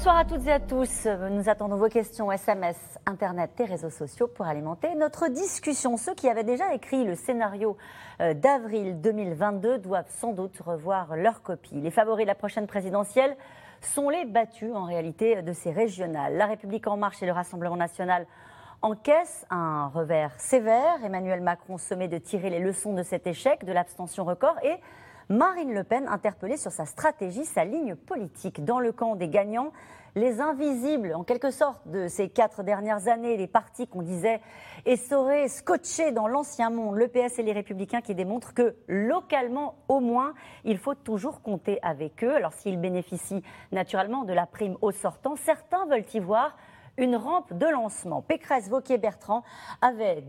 Bonsoir à toutes et à tous. Nous attendons vos questions SMS, Internet et réseaux sociaux pour alimenter notre discussion. Ceux qui avaient déjà écrit le scénario euh, d'avril 2022 doivent sans doute revoir leur copie. Les favoris de la prochaine présidentielle sont les battus en réalité de ces régionales. La République en marche et le Rassemblement national encaissent un revers sévère. Emmanuel Macron se met de tirer les leçons de cet échec, de l'abstention record et Marine Le Pen interpellée sur sa stratégie, sa ligne politique. Dans le camp des gagnants, les invisibles, en quelque sorte, de ces quatre dernières années, les partis qu'on disait essorés, scotchés dans l'ancien monde, le PS et les Républicains, qui démontrent que localement, au moins, il faut toujours compter avec eux. Alors s'ils bénéficient naturellement de la prime au sortant, certains veulent y voir une rampe de lancement. Pécresse, Vauquier, Bertrand avaient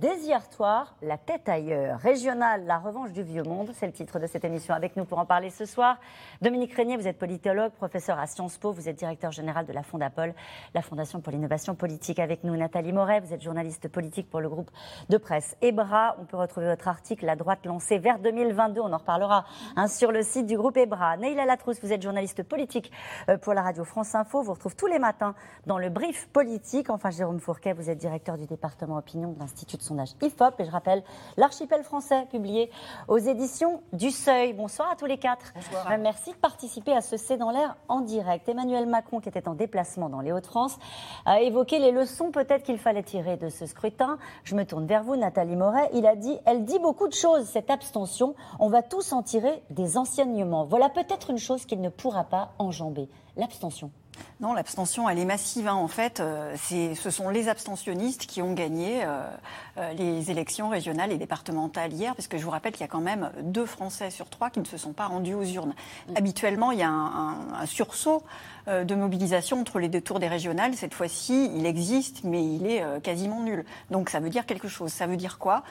soir la tête ailleurs. Régionale, la revanche du vieux monde, c'est le titre de cette émission. Avec nous pour en parler ce soir, Dominique Régnier, vous êtes politologue, professeur à Sciences Po, vous êtes directeur général de la Fondapol, la Fondation pour l'innovation politique. Avec nous, Nathalie Moret, vous êtes journaliste politique pour le groupe de presse EBRA. On peut retrouver votre article La droite lancée vers 2022, on en reparlera hein, sur le site du groupe EBRA. Neila Latrousse, vous êtes journaliste politique euh, pour la radio France Info. Vous retrouve tous les matins dans le brief politique Enfin, Jérôme Fourquet, vous êtes directeur du département opinion de l'Institut de sondage IFOP. Et je rappelle l'archipel français publié aux éditions du Seuil. Bonsoir à tous les quatre. Bonsoir. Euh, merci de participer à ce C'est dans l'air en direct. Emmanuel Macron, qui était en déplacement dans les Hauts-de-France, a évoqué les leçons peut-être qu'il fallait tirer de ce scrutin. Je me tourne vers vous, Nathalie Moret. Il a dit Elle dit beaucoup de choses, cette abstention. On va tous en tirer des enseignements. Voilà peut-être une chose qu'il ne pourra pas enjamber l'abstention. Non, l'abstention, elle est massive. Hein. En fait, euh, ce sont les abstentionnistes qui ont gagné euh, euh, les élections régionales et départementales hier, parce que je vous rappelle qu'il y a quand même deux Français sur trois qui ne se sont pas rendus aux urnes. Mm. Habituellement, il y a un, sursaut de mobilisation entre les deux tours des régionales. Cette fois-ci, il existe, mais il est quasiment nul. Donc ça veut dire quelque chose. Ça veut dire quoi?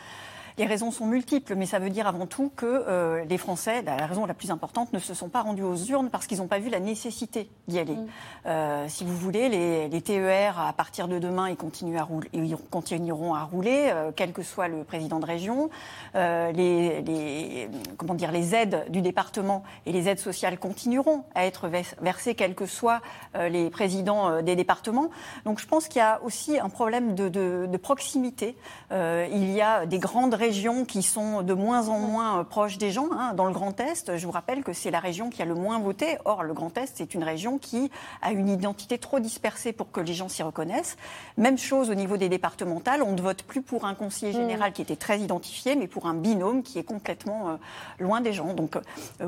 Les raisons sont multiples, mais ça veut dire avant tout que euh, les Français, la raison la plus importante, ne se sont pas rendus aux urnes parce qu'ils n'ont pas vu la nécessité d'y aller. Mm. Euh, si vous voulez, les, TER, à partir de demain, ils, continuent à rouler, ils continueront à rouler, euh, quel que soit le président de région. les, comment dire, les aides du département et les aides sociales continueront à être versées, quels que soient les présidents des départements. Donc je pense qu'il y a aussi un problème de, de proximité. il y a des grandes régions qui sont de moins en moins euh, proches des gens. Hein. Dans le Grand Est, je vous rappelle que c'est la région qui a le moins voté. Or, le Grand Est, c'est une région qui a une identité trop dispersée pour que les gens s'y reconnaissent. Même chose au niveau des départementales. On ne vote plus pour un conseiller général mm. qui était très identifié, mais pour un binôme qui est complètement euh, loin des gens. Donc, euh,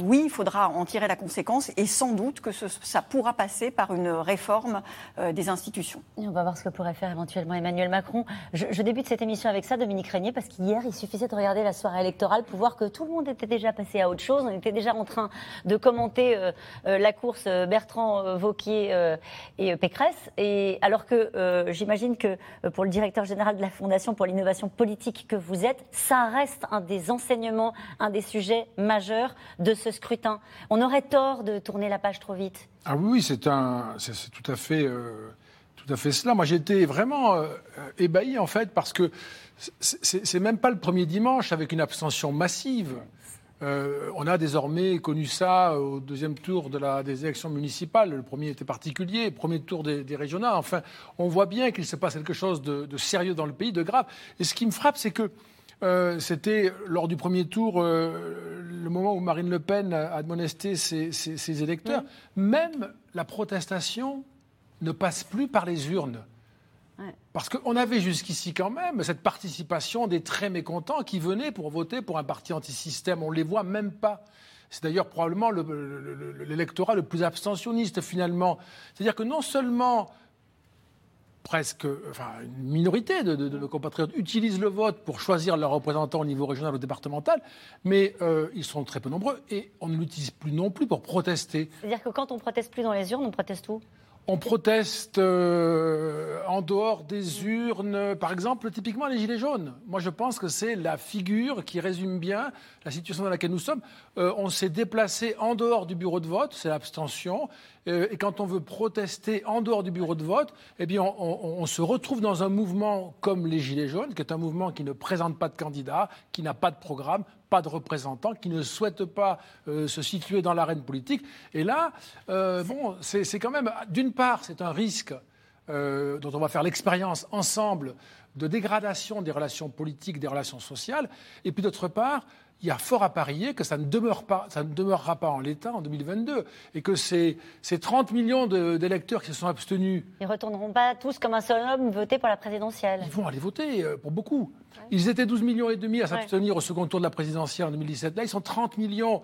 oui, il faudra en tirer la conséquence et sans doute que ça pourra passer par une réforme des institutions. on va voir ce que pourrait faire éventuellement Emmanuel Macron. Je, je débute cette émission avec ça, Dominique Régnier, parce qu'hier, il suffisait de regarder la soirée électorale pour voir que tout le monde était déjà passé à autre chose. On était déjà en train de commenter euh, euh, la course euh, Bertrand Vauquier et Pécresse. Et alors que j'imagine que pour le directeur général de la Fondation pour l'innovation politique que vous êtes, ça reste un des enseignements, un des sujets majeurs de ce scrutin. On aurait tort de tourner la page trop vite. Ah oui, c'est c'est tout à fait. Tout à fait cela. Moi, j'étais vraiment ébahi en fait parce que c'est même pas le premier dimanche avec une abstention massive. Euh, on a désormais connu ça au deuxième tour de la, des élections municipales. Le premier était particulier, le premier tour des, des régionales. Enfin, on voit bien qu'il se passe quelque chose de, sérieux dans le pays, de grave. Et ce qui me frappe, c'est que euh, c'était lors du premier tour euh, le moment où Marine Le Pen a admonesté ses, électeurs. Même la protestation ne passe plus par les urnes. Parce qu'on avait jusqu'ici quand même cette participation des très mécontents qui venaient pour voter pour un parti anti-système. On ne les voit même pas. C'est d'ailleurs probablement l'électorat le, plus abstentionniste finalement. C'est-à-dire que non seulement presque, enfin, une minorité de, nos compatriotes utilisent le vote pour choisir leurs représentants au niveau régional ou départemental, mais euh, ils sont très peu nombreux et on ne l'utilise plus non plus pour protester. C'est-à-dire que quand on proteste plus dans les urnes, on proteste où? On proteste euh, en dehors des urnes, par exemple, typiquement les Gilets jaunes. Moi, je pense que c'est la figure qui résume bien la situation dans laquelle nous sommes. Euh, on s'est déplacé en dehors du bureau de vote, c'est l'abstention. Euh, et quand on veut protester en dehors du bureau de vote, eh bien, on, se retrouve dans un mouvement comme les Gilets jaunes, qui est un mouvement qui ne présente pas de candidat, qui n'a pas de programme, pas de représentants, qui ne souhaitent pas euh, se situer dans l'arène politique. Et là, euh, bon, c'est quand même, d'une part, c'est un risque euh, dont on va faire l'expérience ensemble de dégradation des relations politiques, des relations sociales, et puis d'autre part, il y a fort à parier que ça ne, demeure pas, ça ne demeurera pas en l'état en 2022 et que ces, ces 30 millions d'électeurs qui se sont abstenus. Ils ne retourneront pas tous comme un seul homme voter pour la présidentielle. Ils vont aller voter euh, pour beaucoup. Ils étaient 12 millions et demi à s'abstenir au second tour de la présidentielle en 2017. Là, ils sont 30 millions.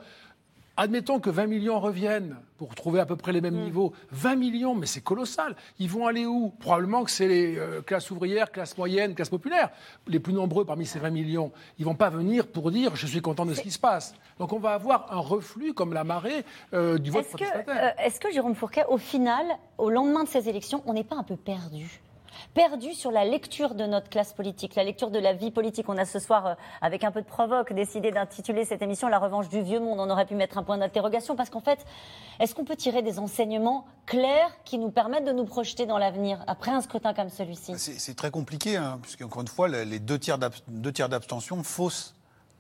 Admettons que 20 millions reviennent pour trouver à peu près les mêmes mm. niveaux. 20 millions, mais c'est colossal. Ils vont aller où? Probablement que c'est les euh, classes ouvrières, classes moyennes, classes populaires. Les plus nombreux parmi ces 20 millions. Ils vont pas venir pour dire je suis content de ce qui se passe. Donc on va avoir un reflux comme la marée euh, du vote est euh, Est-ce que Jérôme Fourquet, au final, au lendemain de ces élections, on n'est pas un peu perdu? Perdu sur la lecture de notre classe politique, la lecture de la vie politique. On a ce soir, euh, avec un peu de provoque, décidé d'intituler cette émission La revanche du vieux monde. On aurait pu mettre un point d'interrogation parce qu'en fait, est-ce qu'on peut tirer des enseignements clairs qui nous permettent de nous projeter dans l'avenir après un scrutin comme celui-ci? C'est très compliqué, hein, puisqu'encore une fois, les deux tiers d'abstention faussent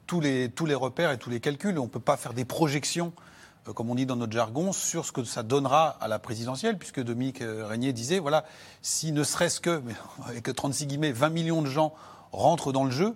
tous les, tous les repères et tous les calculs. On ne peut pas faire des projections comme on dit dans notre jargon, sur ce que ça donnera à la présidentielle, puisque Dominique euh, Régnier disait, voilà, si ne serait-ce que, avec 36 guillemets, 20 millions de gens rentrent dans le jeu,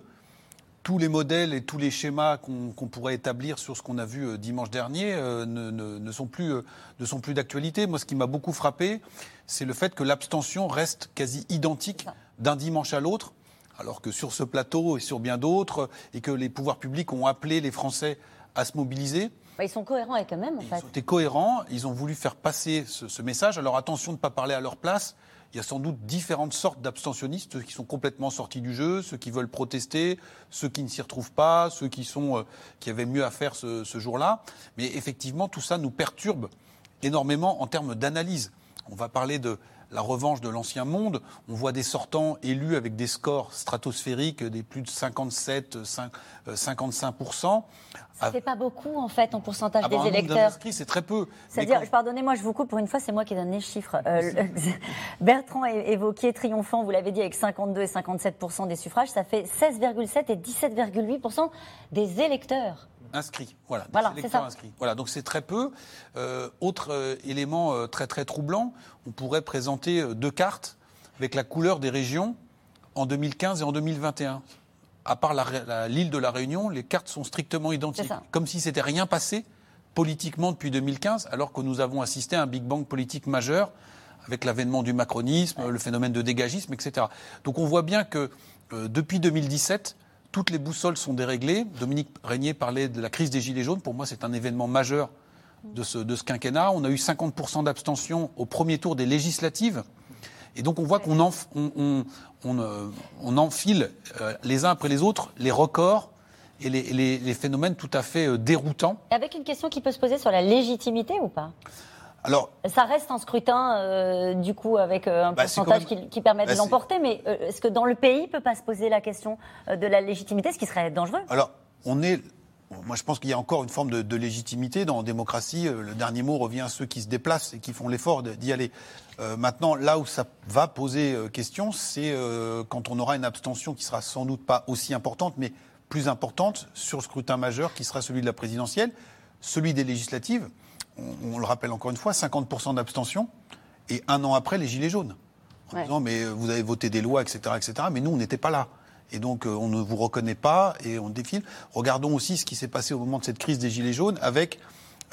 tous les modèles et tous les schémas qu'on pourrait établir sur ce qu'on a vu euh, dimanche dernier ne, sont plus, ne sont plus d'actualité. Moi, ce qui m'a beaucoup frappé, c'est le fait que l'abstention reste quasi identique d'un dimanche à l'autre, alors que sur ce plateau et sur bien d'autres, et que les pouvoirs publics ont appelé les Français à se mobiliser. Bah, ils sont cohérents avec eux-mêmes, en fait. Ils ont été cohérents, ils ont voulu faire passer ce, message. Alors attention de ne pas parler à leur place. Il y a sans doute différentes sortes d'abstentionnistes, ceux qui sont complètement sortis du jeu, ceux qui veulent protester, ceux qui ne s'y retrouvent pas, ceux qui, sont, euh, qui avaient mieux à faire ce, ce jour-là. Mais effectivement, tout ça nous perturbe énormément en termes d'analyse. On va parler de la revanche de l'ancien monde. On voit des sortants élus avec des scores stratosphériques, des plus de 57, 55%. Ça fait pas beaucoup en fait en pourcentage des électeurs. C'est très peu. C'est-à-dire, pardonnez-moi, je vous coupe pour une fois, c'est moi qui donne les chiffres. Euh, Bertrand évoqué triomphant, vous l'avez dit, avec 52 et 57% des suffrages, ça fait 16,7 et 17,8% des électeurs inscrits. Voilà, voilà c'est ça. inscrits. Voilà, donc c'est très peu. Euh, autre euh, élément euh, très très troublant, on pourrait présenter deux cartes avec la couleur des régions en 2015 et en 2021. À part l'île de la Réunion, les cartes sont strictement identiques, comme si c'était rien passé politiquement depuis 2015, alors que nous avons assisté à un Big Bang politique majeur avec l'avènement du macronisme, le phénomène de dégagisme, etc. Donc on voit bien que depuis 2017, toutes les boussoles sont déréglées. Dominique Régnier parlait de la crise des Gilets jaunes. Pour moi, c'est un événement majeur de ce, quinquennat. On a eu 50% d'abstention au premier tour des législatives. Et donc on voit qu'on on, on, euh, enfile euh, les uns après les autres les records et les phénomènes tout à fait euh, déroutants. Avec une question qui peut se poser sur la légitimité ou pas? Alors, ça reste un scrutin, euh, du coup, avec euh, un bah, pourcentage qui, permet de bah, l'emporter, mais euh, est-ce que dans le pays, ne peut pas se poser la question de la légitimité, ce qui serait dangereux? Alors, on est. Moi, je pense qu'il y a encore une forme de, légitimité dans la démocratie. Le dernier mot revient à ceux qui se déplacent et qui font l'effort d'y aller. maintenant, là où ça va poser question, c'est quand on aura une abstention qui sera sans doute pas aussi importante, mais plus importante sur le scrutin majeur qui sera celui de la présidentielle, celui des législatives on, le rappelle encore une fois, 50% d'abstention, et un an après, les Gilets jaunes. En disant, mais vous avez voté des lois, etc., etc., mais nous, on n'était pas là. Et donc, euh, on ne vous reconnaît pas et on défile. Regardons aussi ce qui s'est passé au moment de cette crise des Gilets jaunes avec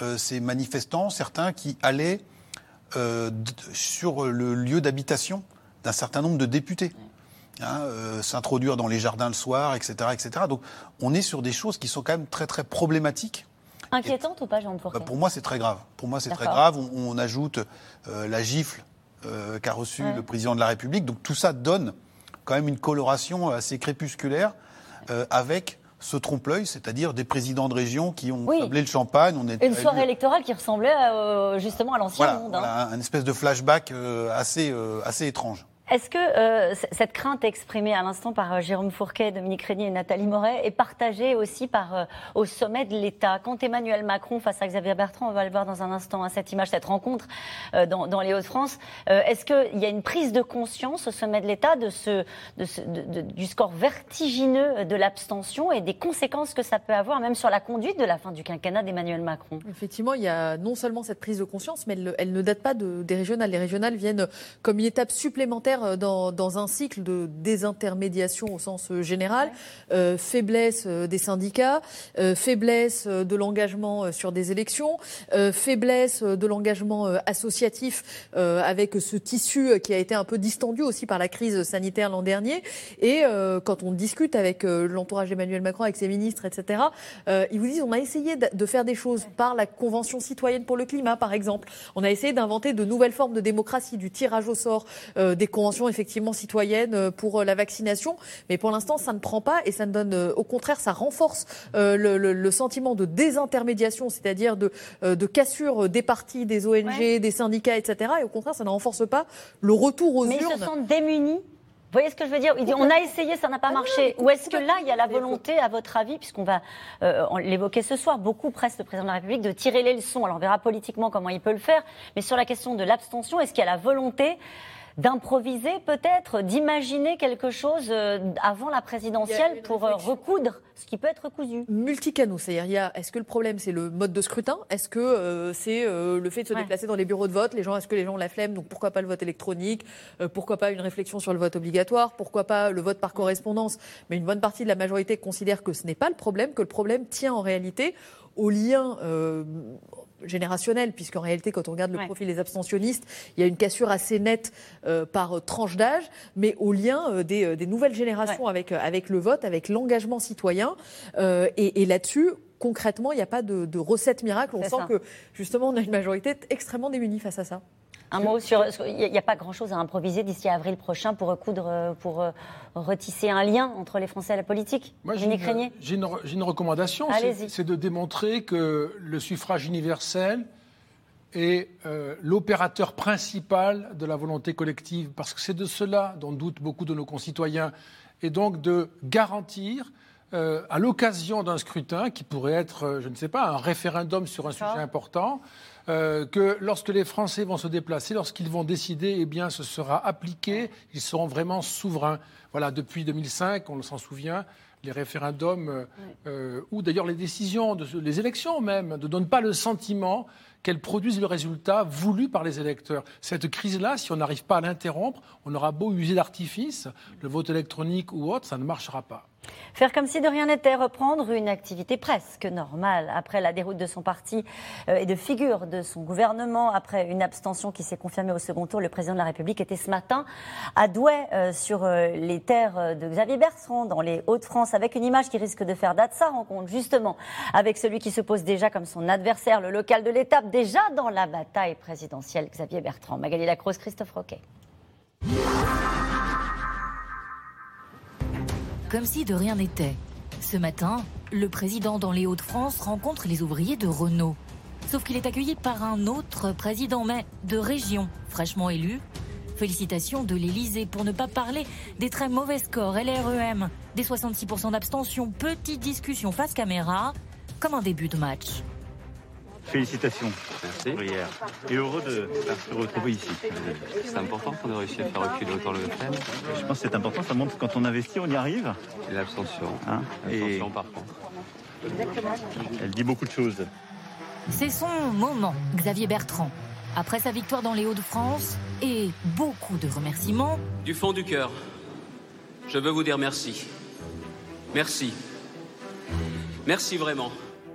euh, ces manifestants, certains qui allaient euh, sur le lieu d'habitation d'un certain nombre de députés. Hein, s'introduire dans les jardins le soir, etc., etc. Donc, on est sur des choses qui sont quand même très, très problématiques Inquiétante ou pas, Jean bah, Pour moi, c'est très grave. Pour moi, c'est très grave. On, ajoute euh, la gifle euh, qu'a reçue le président de la République. Donc tout ça donne quand même une coloration assez crépusculaire euh, avec ce trompe-l'œil, c'est-à-dire des présidents de région qui ont oui. le champagne. On est une soirée électorale qui ressemblait justement à l'ancien monde. Hein. Voilà, un espèce de flashback assez, assez étrange. Est-ce que euh, cette crainte exprimée à l'instant par euh, Jérôme Fourquet, Dominique Régnier et Nathalie Moret est partagée aussi par, euh, au sommet de l'État? Quand Emmanuel Macron face à Xavier Bertrand, on va le voir dans un instant, hein, cette image, cette rencontre dans, les Hauts-de-France, est-ce qu'il y a une prise de conscience au sommet de l'État du score vertigineux de l'abstention et des conséquences que ça peut avoir même sur la conduite de la fin du quinquennat d'Emmanuel Macron? Effectivement, il y a non seulement cette prise de conscience, mais elle, ne date pas de, des régionales. Les régionales viennent comme une étape supplémentaire euh, dans, un cycle de désintermédiation au sens euh, général, euh, faiblesse des syndicats, faiblesse de l'engagement sur des élections, faiblesse de l'engagement associatif avec ce tissu qui a été un peu distendu aussi par la crise sanitaire l'an dernier. Et quand on discute avec l'entourage d'Emmanuel Macron, avec ses ministres, etc., ils vous disent on a essayé de faire des choses par la Convention citoyenne pour le climat, par exemple. On a essayé d'inventer de nouvelles formes de démocratie, du tirage au sort des conventions effectivement citoyenne euh, pour euh, la vaccination. Mais pour l'instant, ça ne prend pas et ça ne donne, euh, au contraire, ça renforce le, sentiment de désintermédiation, c'est-à-dire de, de cassure des partis, des ONG, des syndicats, etc. Et au contraire, ça ne renforce pas le retour aux urnes. Mais ils se sentent démunis vous voyez ce que je veux dire? Il dit, On a essayé, ça n'a pas ah marché. Ou est-ce que là, il y a la volonté, à votre avis, puisqu'on va l'évoquer ce soir, beaucoup presse le président de la République de tirer les leçons. Alors on verra politiquement comment il peut le faire, mais sur la question de l'abstention, est-ce qu'il y a la volonté d'improviser peut-être, d'imaginer quelque chose euh, avant la présidentielle pour euh, recoudre ce qui peut être cousu. Multicanaux, c'est-à-dire, est-ce que le problème c'est le mode de scrutin? Est-ce que euh, c'est le fait de se déplacer dans les bureaux de vote? Les gens, est-ce que les gens ont la flemme? Donc pourquoi pas le vote électronique? Pourquoi pas une réflexion sur le vote obligatoire? Pourquoi pas le vote par correspondance? Mais une bonne partie de la majorité considère que ce n'est pas le problème, que le problème tient en réalité au lien générationnel, puisqu'en réalité, quand on regarde le profil des abstentionnistes, il y a une cassure assez nette euh, par tranche d'âge, mais au lien euh, euh, des, nouvelles générations avec, avec le vote, avec l'engagement citoyen. et, là-dessus, concrètement, il n'y a pas de, de recette miracle. On sent que, justement, on a une majorité extrêmement démunie face à ça. Un mot sur. Il n'y a pas grand-chose à improviser d'ici avril prochain pour recoudre, euh, pour euh, retisser un lien entre les Français et la politique. Moi, j'ai une, une, recommandation, c'est de démontrer que le suffrage universel est euh, l'opérateur principal de la volonté collective, parce que c'est de cela dont doutent beaucoup de nos concitoyens, et donc de garantir à l'occasion d'un scrutin qui pourrait être, je ne sais pas, un référendum sur un sujet important, euh, que lorsque les Français vont se déplacer, lorsqu'ils vont décider, eh bien, ce sera appliqué, ils seront vraiment souverains. Voilà, depuis 2005, on s'en souvient, les référendums, euh, euh, ou d'ailleurs les décisions, les élections même, ne donnent pas le sentiment qu'elles produisent le résultat voulu par les électeurs. Cette crise-là, si on n'arrive pas à l'interrompre, on aura beau user d'artifice, le vote électronique ou autre, ça ne marchera pas. Faire comme si de rien n'était, reprendre une activité presque normale après la déroute de son parti euh, et de figure de son gouvernement, après une abstention qui s'est confirmée au second tour. Le président de la République était ce matin à Douai, euh, sur euh, les terres de Xavier Bertrand, dans les Hauts-de-France, avec une image qui risque de faire date. Sa rencontre justement avec celui qui se pose déjà comme son adversaire, le local de l'étape, déjà dans la bataille présidentielle, Xavier Bertrand. Magali Lacrosse, Christophe Roquet. Comme si de rien n'était. Ce matin, le président dans les Hauts-de-France rencontre les ouvriers de Renault. Sauf qu'il est accueilli par un autre président, mais de région, fraîchement élu. Félicitations de l'Elysée pour ne pas parler des très mauvais scores LREM, des 66% d'abstention, petite discussion face caméra, comme un début de match. Félicitations. Merci. Et heureux de se retrouver ici. C'est important qu'on ait réussi à faire reculer autant le FM. Je pense que c'est important, ça montre que quand on investit, on y arrive. Et l'abstention. Hein l'abstention par contre. Exactement. Elle dit beaucoup de choses. C'est son moment, Xavier Bertrand. Après sa victoire dans les Hauts-de-France et beaucoup de remerciements. Du fond du cœur, je veux vous dire merci. Merci. Merci vraiment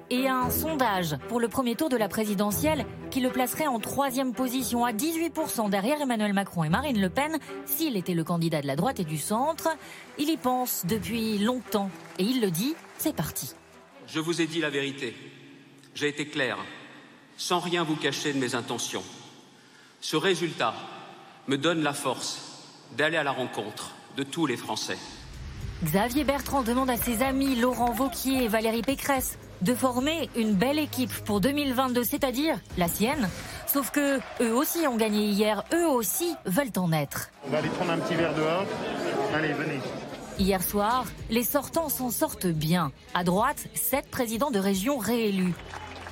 et un sondage pour le premier tour de la présidentielle qui le placerait en troisième position à 18% derrière Emmanuel Macron et Marine Le Pen s'il était le candidat de la droite et du centre. Il y pense depuis longtemps et il le dit, c'est parti. Je vous ai dit la vérité. J'ai été clair, sans rien vous cacher de mes intentions. Ce résultat me donne la force d'aller à la rencontre de tous les Français. Xavier Bertrand demande à ses amis Laurent Vauquier et Valérie Pécresse de former une belle équipe pour 2022, c'est-à-dire la sienne, Sauf que eux aussi ont gagné hier, eux aussi veulent en être. On va aller prendre un petit verre dehors. Allez, venez. Hier soir, les sortants s'en sortent bien. À droite, sept présidents de région réélus.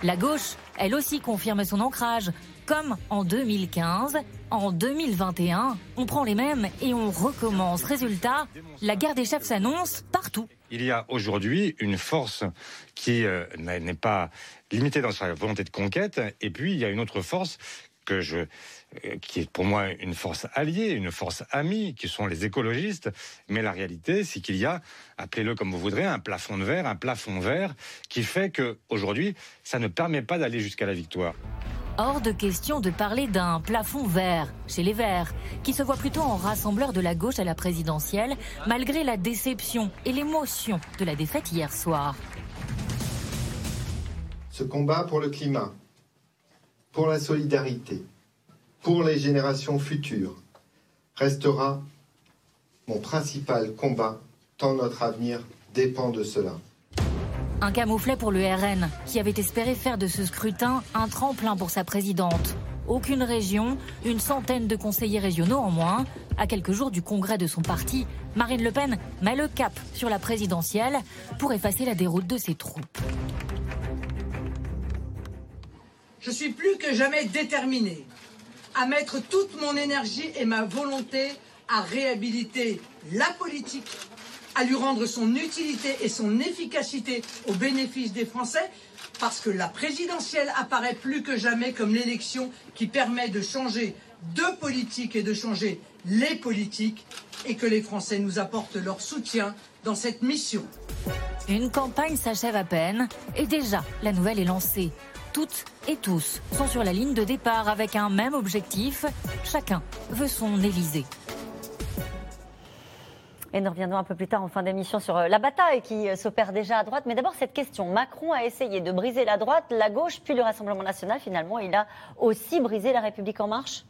La gauche, elle aussi confirme son ancrage. Comme en 2015, en 2021, on prend les mêmes et on recommence. Résultat, la guerre des chefs s'annonce partout. Il y a aujourd'hui une force qui euh, n'est pas limitée dans sa volonté de conquête, et puis il y a une autre force que je, euh, qui est pour moi une force alliée, une force amie, qui sont les écologistes. Mais la réalité, c'est qu'il y a, appelez-le comme vous voudrez, un plafond de verre, un plafond vert, qui fait que aujourd'hui, ça ne permet pas d'aller jusqu'à la victoire. Hors de question de parler d'un plafond vert chez les Verts, qui se voit plutôt en rassembleur de la gauche à la présidentielle, malgré la déception et l'émotion de la défaite hier soir. Ce combat pour le climat, pour la solidarité, pour les générations futures, restera mon principal combat, tant notre avenir dépend de cela. Un camouflet pour le RN, qui avait espéré faire de ce scrutin un tremplin pour sa présidente. Aucune région, une centaine de conseillers régionaux en moins. À quelques jours du congrès de son parti, Marine Le Pen met le cap sur la présidentielle pour effacer la déroute de ses troupes. Je suis plus que jamais déterminé à mettre toute mon énergie et ma volonté à réhabiliter la politique à lui rendre son utilité et son efficacité au bénéfice des Français, parce que la présidentielle apparaît plus que jamais comme l'élection qui permet de changer de politique et de changer les politiques, et que les Français nous apportent leur soutien dans cette mission. Une campagne s'achève à peine, et déjà la nouvelle est lancée. Toutes et tous sont sur la ligne de départ avec un même objectif, chacun veut son Élysée. Et nous reviendrons un peu plus tard en fin d'émission sur euh, la bataille qui euh, s'opère déjà à droite. Mais d'abord, cette question. Macron a essayé de briser la droite, la gauche, puis le Rassemblement national. Finalement, il a aussi brisé la République en marche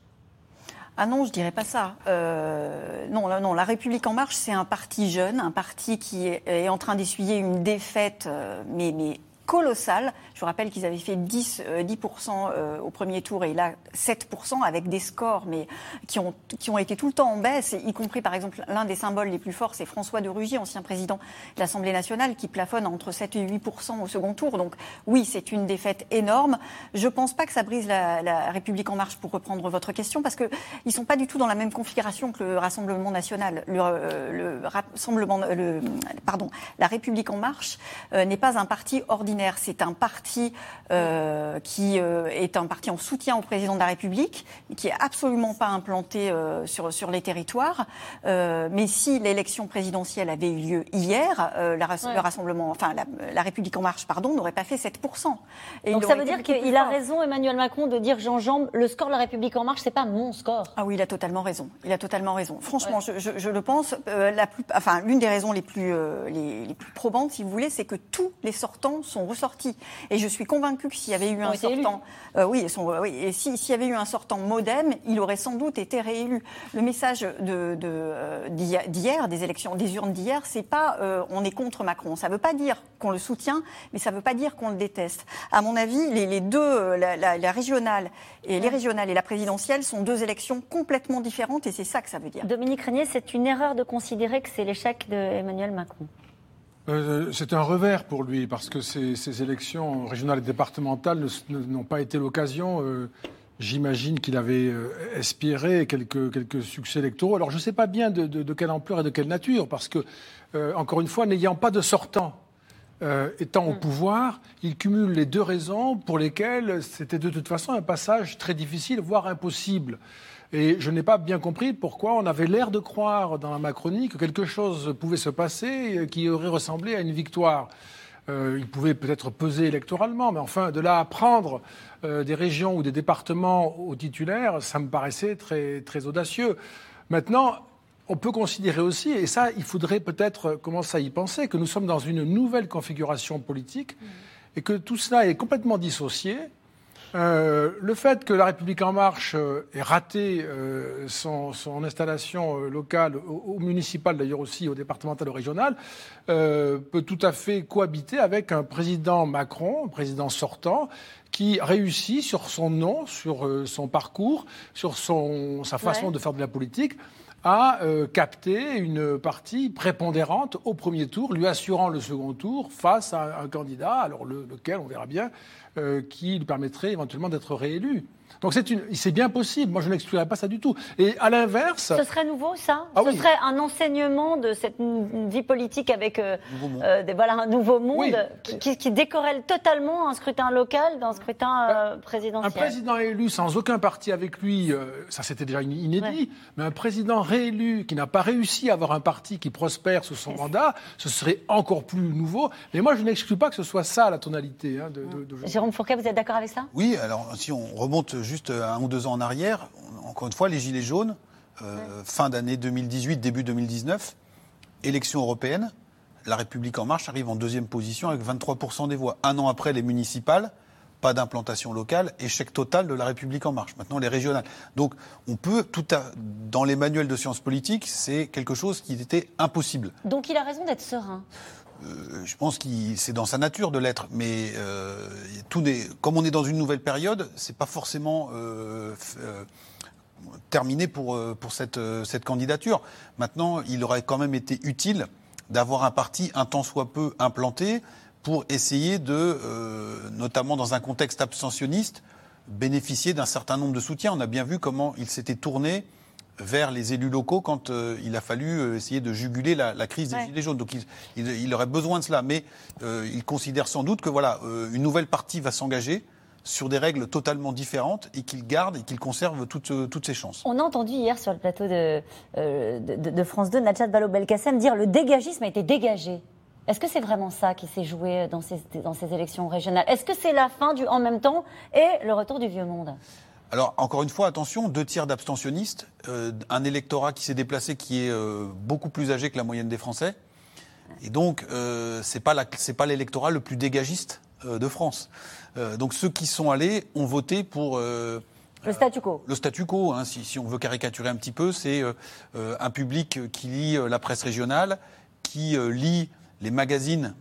ah non, je dirais pas ça. Euh, non, non, la République en marche, c'est un parti jeune, un parti qui est, en train d'essuyer une défaite, mais, mais colossal. Je vous rappelle qu'ils avaient fait 10, 10% euh, euh, au premier tour et là 7% avec des scores mais qui ont, qui ont été tout le temps en baisse, y compris par exemple l'un des symboles les plus forts, c'est François de Rugy, ancien président de l'Assemblée nationale, qui plafonne entre 7 et 8% au second tour. Donc oui, c'est une défaite énorme. Je ne pense pas que ça brise la, République en marche pour reprendre votre question parce qu'ils ne sont pas du tout dans la même configuration que le Rassemblement national. Le, euh, Rassemblement, le, pardon, la République en marche n'est pas un parti ordinaire c'est un parti euh, qui euh, est un parti en soutien au président de la République, qui est absolument pas implanté euh, sur, sur les territoires. mais si l'élection présidentielle avait eu lieu hier, la, le Rassemblement, enfin la, République en marche, pardon, n'aurait pas fait 7%. Et Donc ça veut dire qu'il a raison, Emmanuel Macron, de dire Jean-Jean, le score de la République en marche, c'est pas mon score. Ah oui, il a totalement raison. Il a totalement raison. Franchement, je, je, le pense. la plus, enfin, l'une des raisons les plus, les, les plus probantes, si vous voulez, c'est que tous les sortants sont ressorti. Et je suis convaincue que s'il y avait eu un sortant, euh, oui, oui, et s'il y avait eu un sortant modem, il aurait sans doute été réélu. Le message de, euh, d'hier, des élections, des urnes d'hier, c'est pas euh, on est contre Macron. Ça ne veut pas dire qu'on le soutient, mais ça ne veut pas dire qu'on le déteste. À mon avis, les, deux, la, régionale et les régionales et la présidentielle sont deux élections complètement différentes, et c'est ça que ça veut dire. Dominique Régnier, c'est une erreur de considérer que c'est l'échec d'Emmanuel Macron. Euh, c'est un revers pour lui, parce que ces, élections régionales et départementales n'ont pas été l'occasion. Euh, j'imagine qu'il avait euh, espéré quelques, quelques, succès électoraux. Alors je ne sais pas bien de, quelle ampleur et de quelle nature, parce que, encore une fois, n'ayant pas de sortant, étant au mm. pouvoir, il cumule les deux raisons pour lesquelles c'était de toute façon un passage très difficile, voire impossible. Et je n'ai pas bien compris pourquoi on avait l'air de croire dans la Macronie que quelque chose pouvait se passer qui aurait ressemblé à une victoire. Euh, il pouvait peut-être peser électoralement, mais enfin, de là à prendre euh, des régions ou des départements aux titulaires, ça me paraissait très, très audacieux. Maintenant, on peut considérer aussi, et ça, il faudrait peut-être commencer à y penser, que nous sommes dans une nouvelle configuration politique et que tout cela est complètement dissocié Euh, le fait que La République En Marche euh, ait raté euh, son, son installation locale, au, au municipal d'ailleurs aussi, au départemental, au régional, peut tout à fait cohabiter avec un président Macron, un président sortant, qui réussit sur son nom, sur son parcours, sur son, sa façon Ouais. de faire de la politique, à euh, capter une partie prépondérante au premier tour, lui assurant le second tour face à un candidat, alors le- lequel, on verra bien, qui lui permettrait éventuellement d'être réélu. Donc c'est une, c'est bien possible. Moi, je n'exclurais pas ça du tout. Et à l'inverse, Ce serait nouveau, ça Ah Ce oui. serait un enseignement de cette vie politique avec euh, euh, des- voilà, un nouveau monde Oui. qui, qui, qui décorrèle totalement un scrutin local d'un scrutin euh, un présidentiel. président élu sans aucun parti avec lui, euh, ça c'était déjà in- inédit, mais un président réélu qui n'a pas réussi à avoir un parti qui prospère sous son mandat, ce serait encore plus nouveau. Mais moi, je n'exclus pas que ce soit ça la tonalité hein, de, de, de- Jérôme Fourquet, vous êtes d'accord avec ça? Oui, alors si on remonte juste un ou deux ans en arrière, encore une fois, les Gilets jaunes, euh, fin d'année 2018, début 2019, élection européenne, La République En Marche arrive en deuxième position avec 23% des voix. Un an après, les municipales, pas d'implantation locale, échec total de La République En Marche. Maintenant, les régionales. Donc, on peut, tout à, dans les manuels de sciences politiques, c'est quelque chose qui était impossible. Donc il a raison d'être serein. Euh, je pense que c'est dans sa nature de l'être, mais euh, comme on est dans une nouvelle période, c'est pas forcément euh, terminé pour, cette, cette candidature. Maintenant, il aurait quand même été utile d'avoir un parti un tant soit peu implanté pour essayer de, notamment dans un contexte abstentionniste, bénéficier d'un certain nombre de soutiens. On a bien vu comment il s'était tourné vers les élus locaux quand euh, il a fallu euh, essayer de juguler la, la crise des Ouais. Gilets jaunes. Donc il, il- il aurait besoin de cela. Mais euh, il considère sans doute que voilà, euh, une nouvelle partie va s'engager sur des règles totalement différentes et qu'il garde et qu'il conserve toutes, toutes ses chances. On a entendu hier sur le plateau de, de, de- de France 2 Najat Vallaud-Belkacem dire le dégagisme a été dégagé. Est-ce que c'est vraiment ça qui s'est joué dans ces, dans ces élections régionales? Est-ce que c'est la fin du en même temps et le retour du vieux monde? Alors, encore une fois, attention, deux tiers d'abstentionnistes, euh, un électorat qui s'est déplacé qui est euh, beaucoup plus âgé que la moyenne des Français. Et donc, euh, c'est la- c'est pas l'électorat le plus dégagiste de France. Donc, ceux qui sont allés ont voté pour. Le statu quo. le statu quo, hein, si, si on veut caricaturer un petit peu, c'est euh, euh, un public qui lit la presse régionale, qui lit les magazines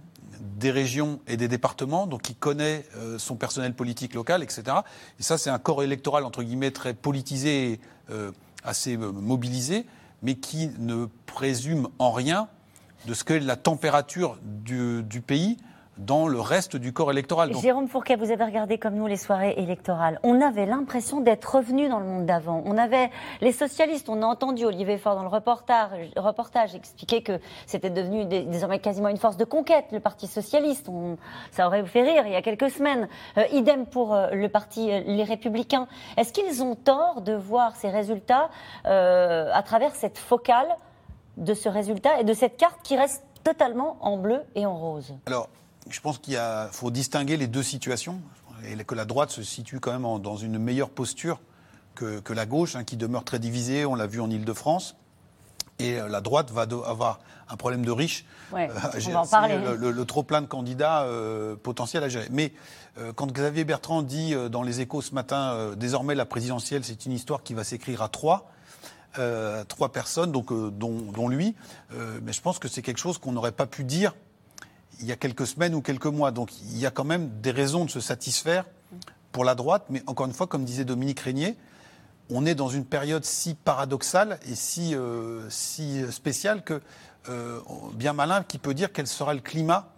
des régions et des départements, donc qui connaît euh, son personnel politique local, etc. Et ça, c'est un corps électoral, entre guillemets, très politisé, et, euh, assez euh, mobilisé, mais qui ne présume en rien de ce qu'est la température du pays dans le reste du corps électoral. Donc, Jérôme Fourquet, vous avez regardé comme nous les soirées électorales. On avait l'impression d'être revenu dans le monde d'avant. On avait les socialistes, on a entendu Olivier Faure dans le reportage, reportage expliquer que c'était devenu dé- désormais quasiment une force de conquête, le Parti socialiste. On- ça aurait vous fait rire il y a quelques semaines. Euh, idem pour euh, le Parti euh, Les Républicains. Est-ce qu'ils ont tort de voir ces résultats à travers cette focale de ce résultat et de cette carte qui reste totalement en bleu et en rose? Alors, je pense qu'il faut distinguer les deux situations et que la droite se situe quand même en- dans une meilleure posture que, que la gauche, hein, qui demeure très divisée. On l'a vu en Ile-de-France. Et euh, la droite va de- avoir un problème de riches. Ouais, euh, on à gérer. va en parler. Le, le- le trop plein de candidats euh, potentiels à gérer. Mais euh, quand Xavier Bertrand dit dans les échos ce matin, désormais la présidentielle, c'est une histoire qui va s'écrire à trois, trois personnes, donc, dont, dont lui, mais je pense que c'est quelque chose qu'on n'aurait pas pu dire il y a quelques semaines ou quelques mois. Donc il y a quand même des raisons de se satisfaire pour la droite, mais encore une fois, comme disait Dominique Régnier, on est dans une période si paradoxale et si, euh, si spéciale que euh, bien malin qui peut dire quel sera le climat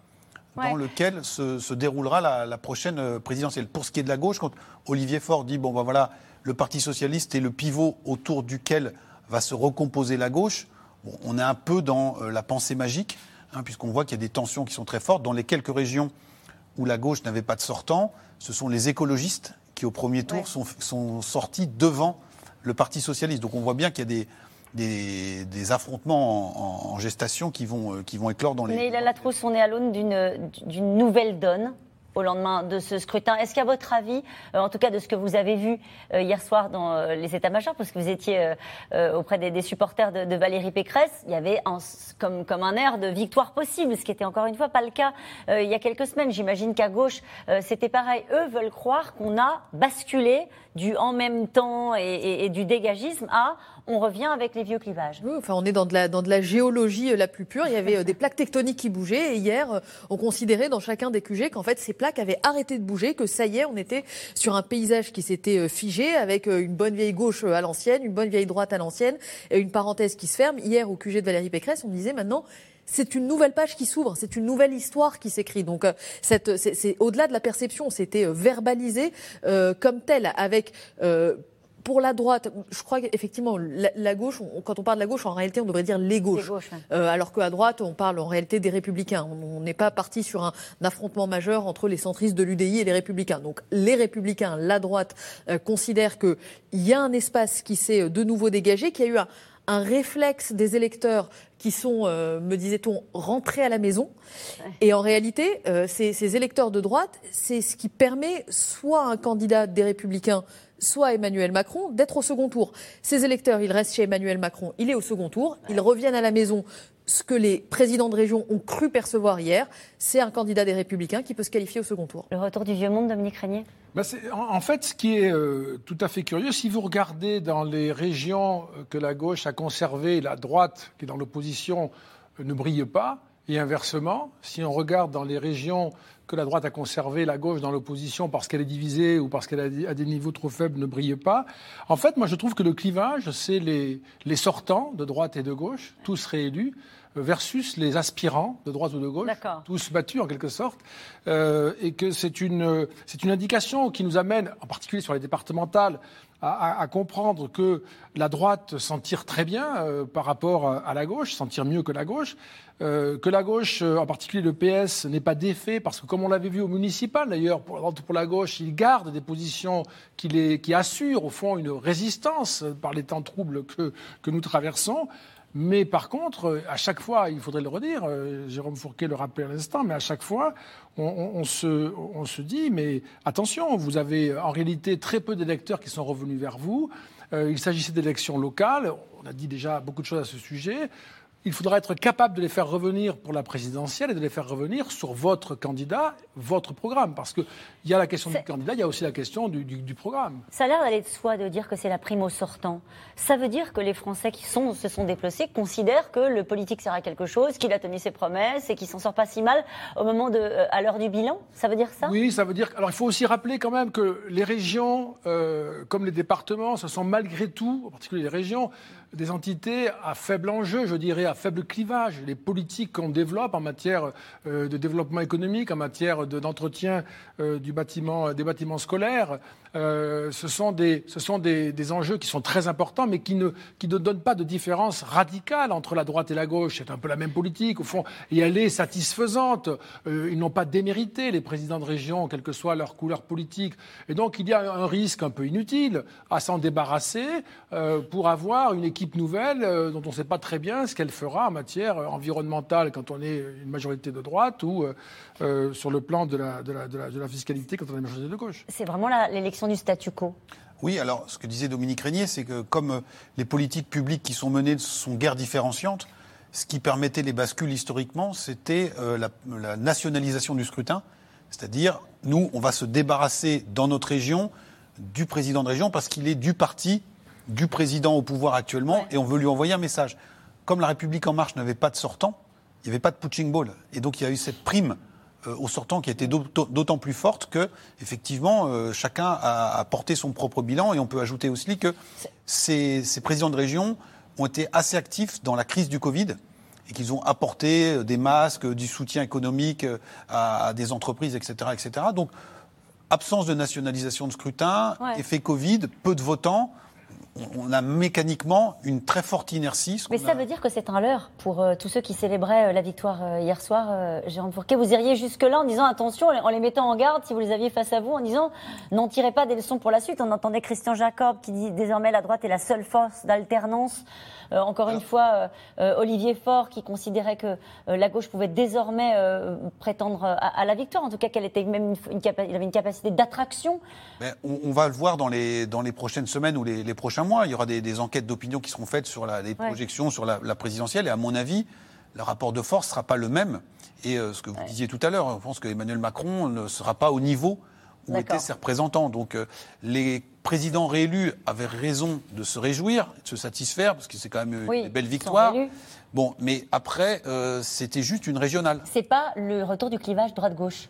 dans Ouais. lequel se, se déroulera la, la prochaine euh, présidentielle. Pour ce qui est de la gauche, quand Olivier Faure dit bon ben voilà, le Parti socialiste est le pivot autour duquel va se recomposer la gauche, bon, on est un peu dans la pensée magique, hein, puisqu'on voit qu'il y a des tensions qui sont très fortes dans les quelques régions où la gauche n'avait pas de sortant. Ce sont les écologistes qui, au premier tour, Ouais. sont, sont sortis devant le Parti socialiste. Donc on voit bien qu'il y a des, des, des affrontements en, gestation qui vont, euh, qui vont éclore dans les. Neila Latrousse, on est à l'aune d'une nouvelle donne au lendemain de ce scrutin. Est-ce qu'à votre avis, euh, en tout cas de ce que vous avez vu euh, hier soir dans euh, les états-majors, parce que vous étiez auprès des, supporters de, Valérie Pécresse, il y avait comme, comme un air de victoire possible, ce qui était encore une fois pas le cas il y a quelques semaines. J'imagine qu'à gauche, c'était pareil. Eux veulent croire qu'on a basculé du en même temps et, du dégagisme à on revient avec les vieux clivages. Oui, enfin, on est dans de, la, dans de la géologie la plus pure. Il y avait des plaques tectoniques qui bougeaient et hier, on considérait dans chacun des QG qu'en fait, ces plaques avaient arrêté de bouger, que ça y est, on était sur un paysage qui s'était euh, figé avec euh, une bonne vieille gauche euh, à l'ancienne, une bonne vieille droite à l'ancienne et une parenthèse qui se ferme. Hier, au QG de Valérie Pécresse, on disait maintenant, c'est une nouvelle page qui s'ouvre, c'est une nouvelle histoire qui s'écrit. Donc, c'est au-delà de la perception, c'était verbalisé comme tel, avec pour la droite, je crois qu'effectivement, la, gauche, quand on parle de la gauche, en réalité, on devrait dire les gauches. Euh, alors qu'à droite, on parle en réalité des républicains. On n'est pas parti sur un, affrontement majeur entre les centristes de l'UDI et les républicains. Donc les républicains, la droite, euh, considèrent qu'il y a un espace qui s'est euh, de nouveau dégagé, qu'il y a eu un, réflexe des électeurs qui sont, me disait-on, rentrés à la maison. Et en réalité, ces, ces, électeurs de droite, c'est ce qui permet soit un candidat des républicains soit Emmanuel Macron, d'être au second tour. Ces électeurs, ils restent chez Emmanuel Macron, il est au second tour, ils reviennent à la maison. Ce que les présidents de région ont cru percevoir hier, c'est un candidat des Républicains qui peut se qualifier au second tour. Le retour du vieux monde, Dominique Régnier? Bah, en, fait, ce qui est euh, tout à fait curieux, si vous regardez dans les régions que la gauche a conservées, la droite, qui est dans l'opposition, euh, ne brille pas, et inversement, si on regarde dans les régions que la droite a conservé, la gauche dans l'opposition parce qu'elle est divisée ou parce qu'elle a des niveaux trop faibles ne brille pas. En fait, moi je trouve que le clivage, c'est les sortants de droite et de gauche, tous réélus, versus les aspirants de droite ou de gauche, tous battus en quelque sorte, euh, et que c'est une, c'est une indication qui nous amène, en particulier sur les départementales, à, comprendre que la droite s'en tire très bien euh, par rapport à la gauche, s'en tire mieux que la gauche, euh, que la gauche, euh, en particulier le PS, n'est pas défait, parce que comme on l'avait vu au municipal d'ailleurs, pour, pour, la gauche, il garde des positions qui, les, qui assurent au fond une résistance par les temps troubles que, que nous traversons. Mais par contre, à chaque fois, il faudrait le redire, Jérôme Fourquet le rappelait à l'instant, mais à chaque fois, on, se, on, se, dit, mais attention, vous avez en réalité très peu d'électeurs qui sont revenus vers vous. il s'agissait d'élections locales. On a dit déjà beaucoup de choses à ce sujet il faudra être capable de les faire revenir pour la présidentielle et de les faire revenir sur votre candidat, votre programme. Parce qu'il y a la question du candidat, il y a aussi la question du, programme. Ça a l'air d'aller de soi de dire que c'est la prime au sortant. Ça veut dire que les Français qui sont, se sont déplacés considèrent que le politique sert à quelque chose, qu'il a tenu ses promesses et qu'il s'en sort pas si mal au moment de, euh, à l'heure du bilan. Ça veut dire ça? Oui, ça veut dire. Alors il faut aussi rappeler quand même que les régions, euh, comme les départements, ce sont malgré tout, en particulier les régions, des entités à faible enjeu, je dirais, à faible clivage. Les politiques qu'on développe en matière euh, de développement économique, en matière d'entretien euh, du bâtiment, des bâtiments scolaires, euh, ce sont, des, enjeux qui sont très importants, mais qui ne, donnent pas de différence radicale entre la droite et la gauche. C'est un peu la même politique, au fond, et elle est satisfaisante. Euh, ils n'ont pas démérité, les présidents de région, quelle que soit leur couleur politique. Et donc, il y a un risque un peu inutile à s'en débarrasser euh, pour avoir une équipe nouvelle dont on ne sait pas très bien ce qu'elle fera en matière environnementale quand on est une majorité de droite ou sur le plan de la, de la, de la, de la fiscalité quand on est une majorité de gauche. C'est vraiment l'élection du statu quo oui, alors ce que disait Dominique Régnier, c'est que comme euh, les politiques publiques qui sont menées sont guère différenciantes, ce qui permettait les bascules historiquement, c'était euh, la, nationalisation du scrutin. C'est-à-dire, nous, on va se débarrasser dans notre région du président de région parce qu'il est du parti du président au pouvoir actuellement et on veut lui envoyer un message. Comme la République en marche n'avait pas de sortant, il n'y avait pas de punching ball. Et donc il y a eu cette prime au sortant qui a été d'autant plus forte que, effectivement, euh, chacun a, porté son propre bilan. Et on peut ajouter aussi que ces, présidents de région ont été assez actifs dans la crise du Covid et qu'ils ont apporté euh, des masques, du soutien économique à, des entreprises, etc., etc. Donc, absence de nationalisation de scrutin, effet Covid, peu de votants on a mécaniquement une très forte inertie. Mais ça veut dire que c'est un leurre pour euh, tous ceux qui célébraient euh, la victoire euh, hier soir, Jérôme Fourquet. Vous iriez jusque-là en disant attention, en les mettant en garde, si vous les aviez face à vous, en disant n'en tirez pas des leçons pour la suite. On entendait Christian Jacob qui dit désormais la droite est la seule force d'alternance. Encore une fois, Olivier Faure qui considérait que la gauche pouvait désormais prétendre à, à la victoire, en tout cas qu'elle était même une, une capa- il avait une capacité d'attraction. Mais on, on va le voir dans les, dans les prochaines semaines ou les, les prochains mois. Il y aura des, des enquêtes d'opinion qui seront faites sur la, Ouais. projections sur la, la présidentielle. Et à mon avis, le rapport de force ne sera pas le même. Et euh, ce que vous disiez tout à l'heure, je pense qu'Emmanuel Macron ne sera pas au niveau où étaient ses représentants. Donc euh, les présidents réélus avaient raison de se réjouir, de se satisfaire, parce que c'est quand même euh, Oui, sont victoires. réélus. Bon, mais après, euh, c'était juste une régionale. C'est pas le retour du clivage droite-gauche.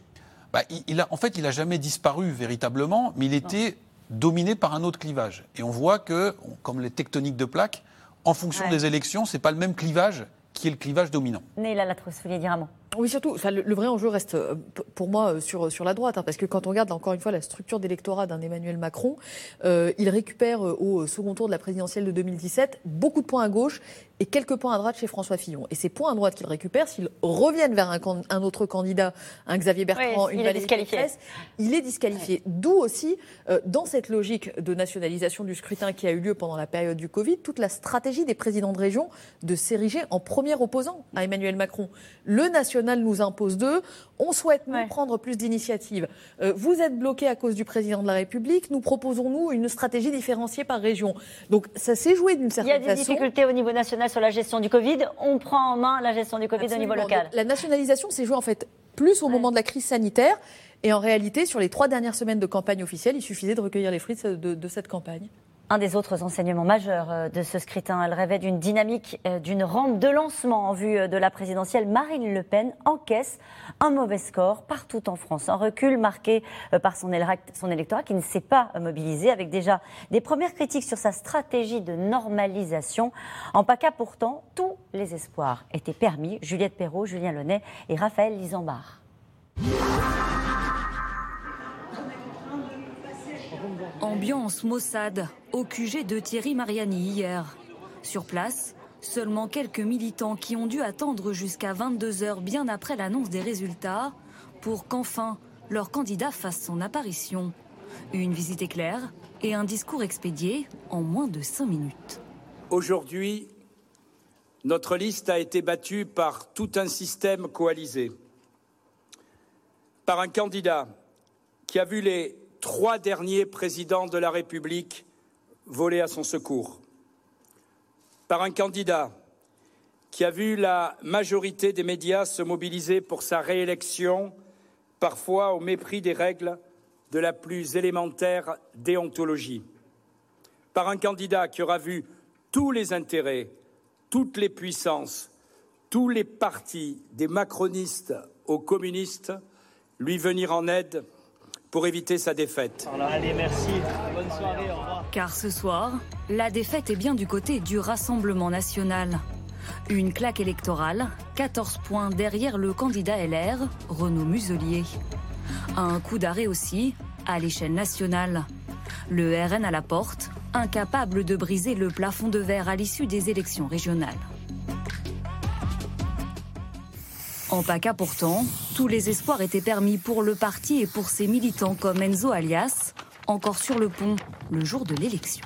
Bah, il, il a, en fait, il n'a jamais disparu véritablement, mais il était dominé par un autre clivage. Et on voit que, comme les tectoniques de plaques, en fonction Ouais. des élections, c'est pas le même clivage qui est le clivage dominant. Néla Latrousse, vous vouliez dire un mot? Oui, surtout, le, le vrai enjeu reste euh, pour moi euh, sur, sur la droite, hein, parce que quand on regarde encore une fois la structure d'électorat d'un Emmanuel Macron, euh, il récupère au second tour de la présidentielle de 2017 beaucoup de points à gauche et quelques points à droite chez François Fillon. Et ces points à droite qu'il récupère, s'ils reviennent vers un, autre candidat, un Xavier Bertrand, Oui, une il est Valérie disqualifié. Pécresse, il est disqualifié. D'où aussi, euh, dans cette logique de nationalisation du scrutin qui a eu lieu pendant la période du Covid, toute la stratégie des présidents de région de s'ériger en premier opposant à Emmanuel Macron. Le national nous impose deux. On souhaite, nous, prendre plus d'initiatives. Euh, vous êtes bloqué à cause du président de la République. Nous proposons, nous, une stratégie différenciée par région. Donc, ça s'est joué d'une Il y a certaine des façon. difficultés au niveau national sur la gestion du Covid. On prend en main la gestion du Covid au niveau local. Donc, La nationalisation s'est jouée en fait plus au moment de la crise sanitaire. Et en réalité, sur les trois dernières semaines de campagne officielle, il suffisait de recueillir les fruits de, ce- de- de cette campagne. Un des autres enseignements majeurs euh, de ce scrutin, elle rêvait d'une dynamique, euh, d'une rampe de lancement en vue euh, de la présidentielle. Marine Le Pen encaisse un mauvais score partout en France. Un recul marqué par son élec- son électorat qui ne s'est pas mobilisé, avec déjà des premières critiques sur sa stratégie de normalisation. En PACA, pourtant, tous les espoirs étaient permis. Juliette Perrault, Julien Lenay et Raphaël Lisambard. Ambiance maussade au QG de Thierry Mariani hier. Sur place, seulement quelques militants qui ont dû attendre jusqu'à 22 heures bien après l'annonce des résultats pour qu'enfin leur candidat fasse son apparition. Une visite éclair et un discours expédié en moins de 5 minutes. Aujourd'hui, notre liste a été battue par tout un système coalisé, par un candidat qui a vu les trois derniers présidents de la République voler à son secours, par un candidat qui a vu la majorité des médias se mobiliser pour sa réélection, parfois au mépris des règles de la plus élémentaire déontologie, par un candidat qui aura vu tous les intérêts, toutes les puissances, tous les partis, des macronistes aux communistes, lui venir en aide pour éviter sa défaite. Allez, merci. Bonne soirée, au revoir. Car ce soir, la défaite est bien du côté du Rassemblement national. Une claque électorale, 14 points derrière le candidat LR, Renaud Muselier. Un coup d'arrêt aussi à l'échelle nationale. Le RN à la porte, incapable de briser le plafond de verre à l'issue des élections régionales. En PACA pourtant, tous les espoirs étaient permis pour le parti et pour ses militants comme Enzo Alias, encore sur le pont le jour de l'élection.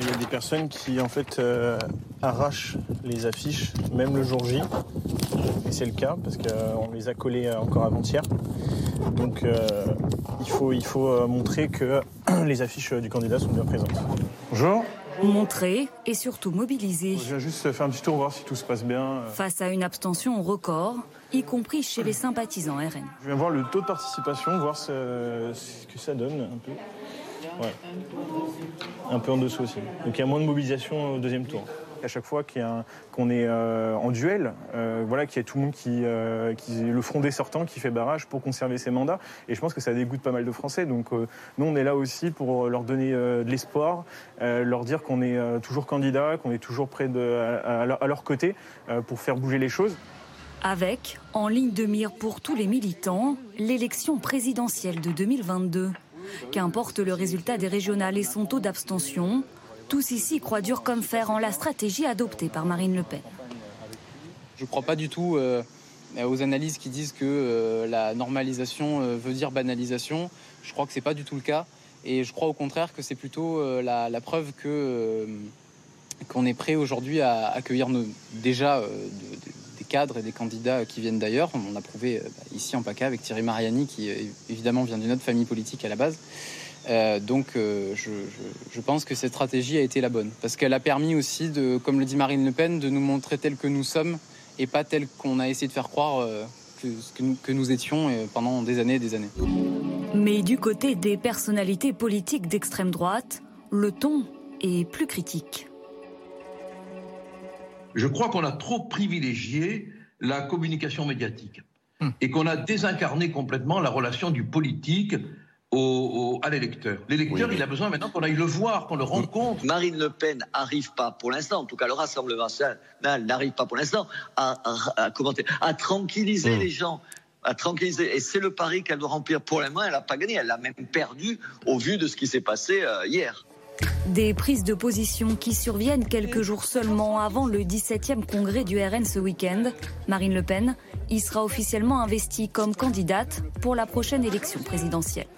Il y a des personnes qui en fait euh, arrachent les affiches, même le jour J. Et c'est le cas parce qu'on les a collées euh, encore avant-hier. Donc euh, il faut, il faut euh, montrer que les affiches du candidat sont bien présentes. Bonjour. Montrer et surtout mobiliser. Je viens juste faire un petit tour voir si tout se passe bien. Euh, Face à une abstention record, y compris chez les sympathisants RN. Je viens voir le taux de participation, voir ce, ce que ça donne un peu. Ouais. Un peu en dessous aussi. Donc il y a moins de mobilisation au deuxième tour. À chaque fois qu'on est euh, en duel, euh, voilà, qu'il y a tout le monde qui, euh, qui le front des sortants qui fait barrage pour conserver ses mandats. Et je pense que ça dégoûte pas mal de Français. Donc euh, nous, on est là aussi pour leur donner de l'espoir, leur dire qu'on est toujours candidat, qu'on est toujours près de, à, à leur- côté pour faire bouger les choses. Avec, en ligne de mire pour tous les militants, l'élection présidentielle de 2022. Qu'importe le résultat des régionales et son taux d'abstention, Tous ici croient dur comme fer en la stratégie adoptée par Marine Le Pen. Je ne crois pas du tout euh, aux analyses qui disent que euh, la normalisation euh, veut dire banalisation. Je crois que ce n'est pas du tout le cas. Et je crois au contraire que c'est plutôt la, preuve que qu'on est prêt aujourd'hui à accueillir déjà des cadres et des candidats qui viennent d'ailleurs. On a prouvé bah, ici en PACA avec Thierry Mariani, qui évidemment vient d'une autre famille politique à la base. Euh, donc euh, je, je, je, pense que cette stratégie a été la bonne, parce qu'elle a permis aussi, de, comme le dit Marine Le Pen, de nous montrer tel que nous sommes et pas tel qu'on a essayé de faire croire euh, que, que, nous, que, nous, étions pendant des années et des années. Mais du côté des personnalités politiques d'extrême droite, le ton est plus critique. Je crois qu'on a trop privilégié la communication médiatique hum. et qu'on a désincarné complètement la relation du politique au, à l'électeur. L'électeur, il a besoin maintenant qu'on aille le voir, qu'on le rencontre. Marine Le Pen n'arrive pas pour l'instant, en tout cas le Rassemblement national n'arrive pas pour l'instant à, à, commenter, à tranquilliser mmh. les gens à tranquilliser. Et c'est le pari qu'elle doit remplir. Pour l'instant, elle n'a pas gagné. Elle l'a même perdu au vu de ce qui s'est passé euh, hier. Des prises de position qui surviennent quelques jours seulement avant le 17e congrès du RN ce week-end. Marine Le Pen y sera officiellement investie comme candidate pour la prochaine élection présidentielle.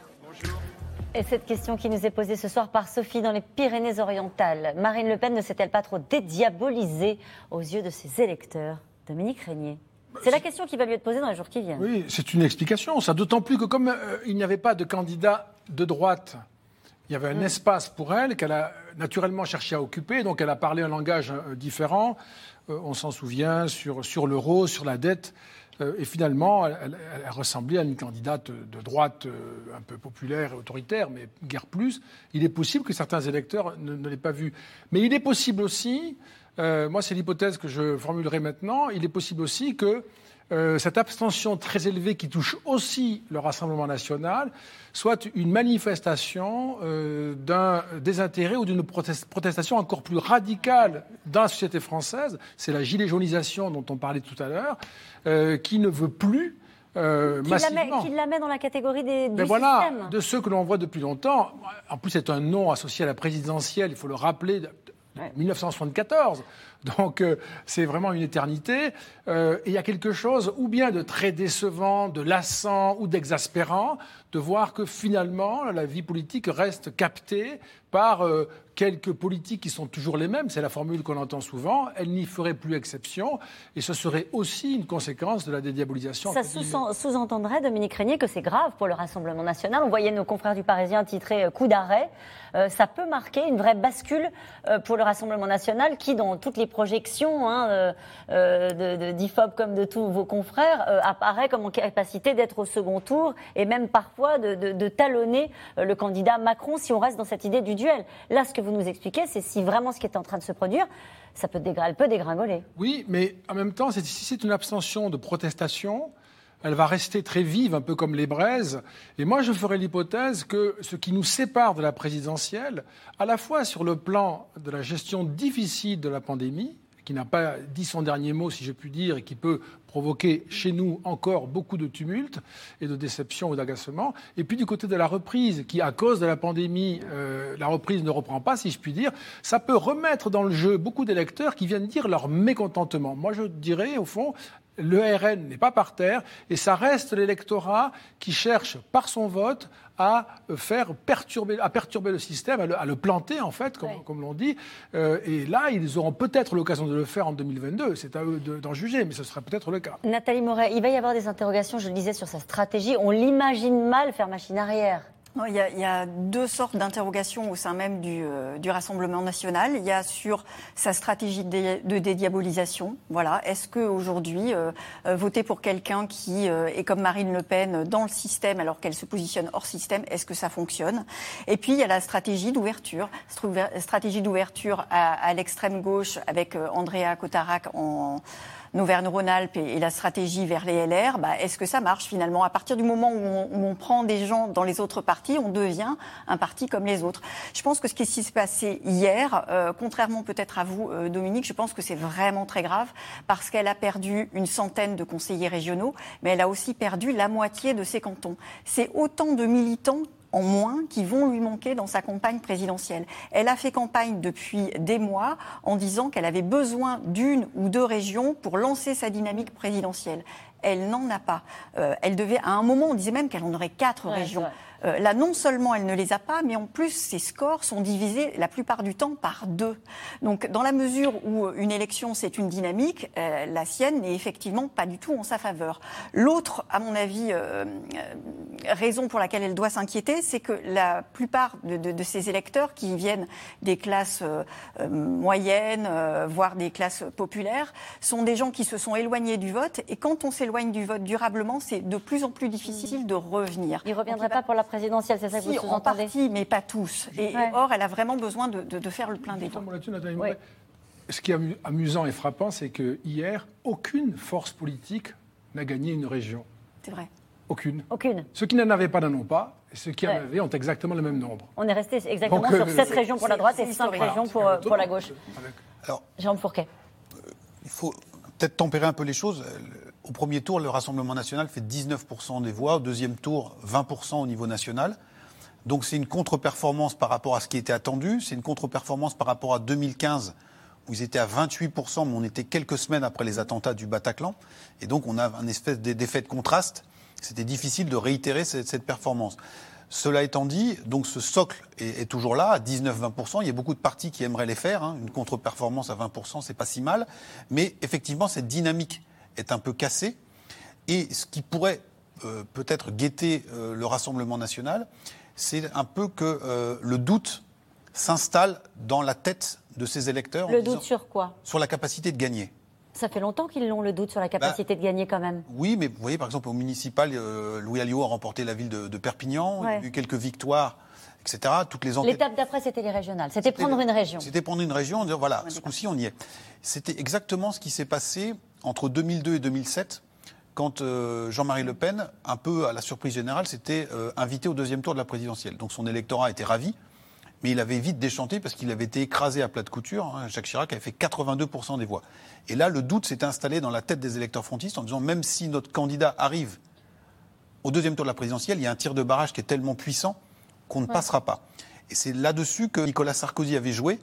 Et cette question qui nous est posée ce soir par Sophie dans les Pyrénées-Orientales. Marine Le Pen ne s'est-elle pas trop dédiabolisée aux yeux de ses électeurs? Dominique Régnier. C'est la question qui va lui être posée dans les jours qui viennent. Oui, c'est une explication, ça. D'autant plus que comme euh, il n'y avait pas de candidat de droite, il y avait un mm. espace pour elle qu'elle a naturellement cherché à occuper. Donc elle a parlé un langage euh, différent. Euh, on s'en souvient sur, sur l'euro, sur la dette. Euh, et finalement, elle, ressemblait à une candidate de droite euh, un peu populaire et autoritaire, mais guère plus. Il est possible que certains électeurs ne, l'aient pas vu. Mais il est possible aussi, euh, moi c'est l'hypothèse que je formulerai maintenant, il est possible aussi que cette abstention très élevée qui touche aussi le Rassemblement national soit une manifestation d'un désintérêt ou d'une protestation encore plus radicale dans la société française. C'est la gilet jaunisation dont on parlait tout à l'heure. Euh, qui ne veut plus euh, qui. La met, qui la met dans la catégorie des, du voilà, de ceux que l'on voit depuis longtemps. En plus, c'est un nom associé à la présidentielle, il faut le rappeler, 1974. Donc euh, c'est vraiment une éternité. Euh, et il y a quelque chose ou bien de très décevant, de lassant ou d'exaspérant de voir que finalement la vie politique reste captée par euh, quelques politiques qui sont toujours les mêmes, c'est la formule qu'on entend souvent, elle n'y ferait plus exception, et ce serait aussi une conséquence de la dédiabolisation. Ça sous-entendrait, Dominique Régnier, que c'est grave pour le Rassemblement national. On voyait nos confrères du Parisien titrer coup d'arrêt. ça peut marquer une vraie bascule pour le Rassemblement national qui, dans toutes les projections hein, euh, euh, de, d'IFOP comme de tous vos confrères, euh, apparaît comme en capacité d'être au second tour et même parfois de, talonner le candidat Macron si on reste dans cette idée du duel. Là, ce que vous nous expliquez, c'est si vraiment ce qui est en train de se produire, ça peut, peut dégringoler. Oui, mais en même temps, si c'est une abstention de protestation, elle va rester très vive, un peu comme les braises. Et moi, je ferai l'hypothèse que ce qui nous sépare de la présidentielle, à la fois sur le plan de la gestion difficile de la pandémie, qui n'a pas dit son dernier mot, si je puis dire, et qui peut provoquer chez nous encore beaucoup de tumultes et de déceptions ou d'agacements. Et puis du côté de la reprise, qui à cause de la pandémie, euh, la reprise ne reprend pas, si je puis dire, ça peut remettre dans le jeu beaucoup d'électeurs qui viennent dire leur mécontentement. Moi, je dirais, au fond, le RN n'est pas par terre et ça reste l'électorat qui cherche par son vote à faire perturber, à perturber le système, à le, planter en fait, comme, l'on dit. Euh, et là, ils auront peut-être l'occasion de le faire en 2022. C'est à eux d'en juger, mais ce sera peut-être le cas. Nathalie Moret, il va y avoir des interrogations, je le disais, sur sa stratégie. On l'imagine mal faire machine arrière il, y a, deux sortes d'interrogations au sein même euh, du, Rassemblement national. Il y a sur sa stratégie de, dédiabolisation. Voilà. Est-ce qu'aujourd'hui, euh, euh, voter pour quelqu'un qui est comme Marine Le Pen dans le système alors qu'elle se positionne hors système, est-ce que ça fonctionne? Et puis, il y a la stratégie d'ouverture. Stratégie d'ouverture à, à l'extrême gauche avec Andrea Cotarac en Auvergne-Rhône-Alpes et, la stratégie vers les LR, bah, est-ce que ça marche finalement? À partir du moment où on, prend des gens dans les autres partis, on devient un parti comme les autres. Je pense que ce qui s'est passé hier, euh, contrairement peut-être à vous, euh, Dominique, je pense que c'est vraiment très grave parce qu'elle a perdu une centaine de conseillers régionaux, mais elle a aussi perdu la moitié de ses cantons. C'est autant de militants en moins qui vont lui manquer dans sa campagne présidentielle. Elle a fait campagne depuis des mois en disant qu'elle avait besoin d'une ou deux régions pour lancer sa dynamique présidentielle. Elle n'en a pas. Euh, elle devait, à un moment, on disait même qu'elle en aurait quatre Ouais, régions. Euh, là, non seulement elle ne les a pas, mais en plus, ses scores sont divisés la plupart du temps par deux. Donc, dans la mesure où euh, une élection, c'est une dynamique, euh, la sienne n'est effectivement pas du tout en sa faveur. L'autre, à mon avis, euh, raison pour laquelle elle doit s'inquiéter, c'est que la plupart de, de- de ces électeurs qui viennent des classes moyennes, voire des classes populaires, sont des gens qui se sont éloignés du vote. Et quand on s'éloigne du vote durablement, c'est de plus en plus difficile de revenir. Il ne reviendrait pas pour la présidentielle, c'est ça que Si, vous en sous-entendez partie, mais pas tous. Et, Ouais. or, elle a vraiment besoin de, de- de faire le plein des voix. Ce qui est amu- amusant et frappant, c'est que hier, aucune force politique n'a gagné une région. C'est vrai. Aucune. Aucune. Ceux qui n'en avaient pas n'en ont pas, et ceux qui en Ouais. avaient ont exactement le même nombre. On est resté exactement Donc, sur euh, 7 c'est- régions pour la droite et 5 historique. régions pour, euh, pour la gauche. Alors, Jérôme Fourquet. il faut peut-être tempérer un peu les choses. Au premier tour, le Rassemblement national fait 19% des voix. Au deuxième tour, 20% au niveau national. Donc c'est une contre-performance par rapport à ce qui était attendu. C'est une contre-performance par rapport à 2015, où ils étaient à 28%, mais on était quelques semaines après les attentats du Bataclan. Et donc on a un espèce d'e- d'effet de contraste. C'était difficile de réitérer cette, performance. Cela étant dit, donc ce socle est, est toujours là, à 19-20%. Il y a beaucoup de partis qui aimeraient les faire. hein. Une contre-performance à 20%, c'est pas si mal. Mais effectivement, cette dynamique est un peu cassée. Et ce qui pourrait euh, peut-être guetter euh, le Rassemblement national, c'est un peu que euh, le doute s'installe dans la tête de ces électeurs Le disant- doute sur quoi? Sur la capacité de gagner. Ça fait longtemps qu'ils l'ont le doute sur la capacité de gagner quand même. Oui, mais vous voyez, par exemple, au municipal, Louis Alliot a remporté la ville de, de Perpignan, il y Ouais. a eu quelques victoires, etc. Toutes les enquêtes. L'étape d'après, c'était les régionales. C'était prendre une région. C'était prendre une région, en disant voilà, ce coup-ci, on y est. C'était exactement ce qui s'est passé entre 2002 et 2007, quand euh, Jean-Marie Le Pen, un peu à la surprise générale, s'était euh, invité au deuxième tour de la présidentielle. Donc son électorat était ravi, mais il avait vite déchanté parce qu'il avait été écrasé à plat de couture. hein. Jacques Chirac avait fait 82% des voix. Et là, le doute s'est installé dans la tête des électeurs frontistes en disant même si notre candidat arrive au deuxième tour de la présidentielle, il y a un tir de barrage qui est tellement puissant qu'on ne Ouais. passera pas. Et c'est là-dessus que Nicolas Sarkozy avait joué,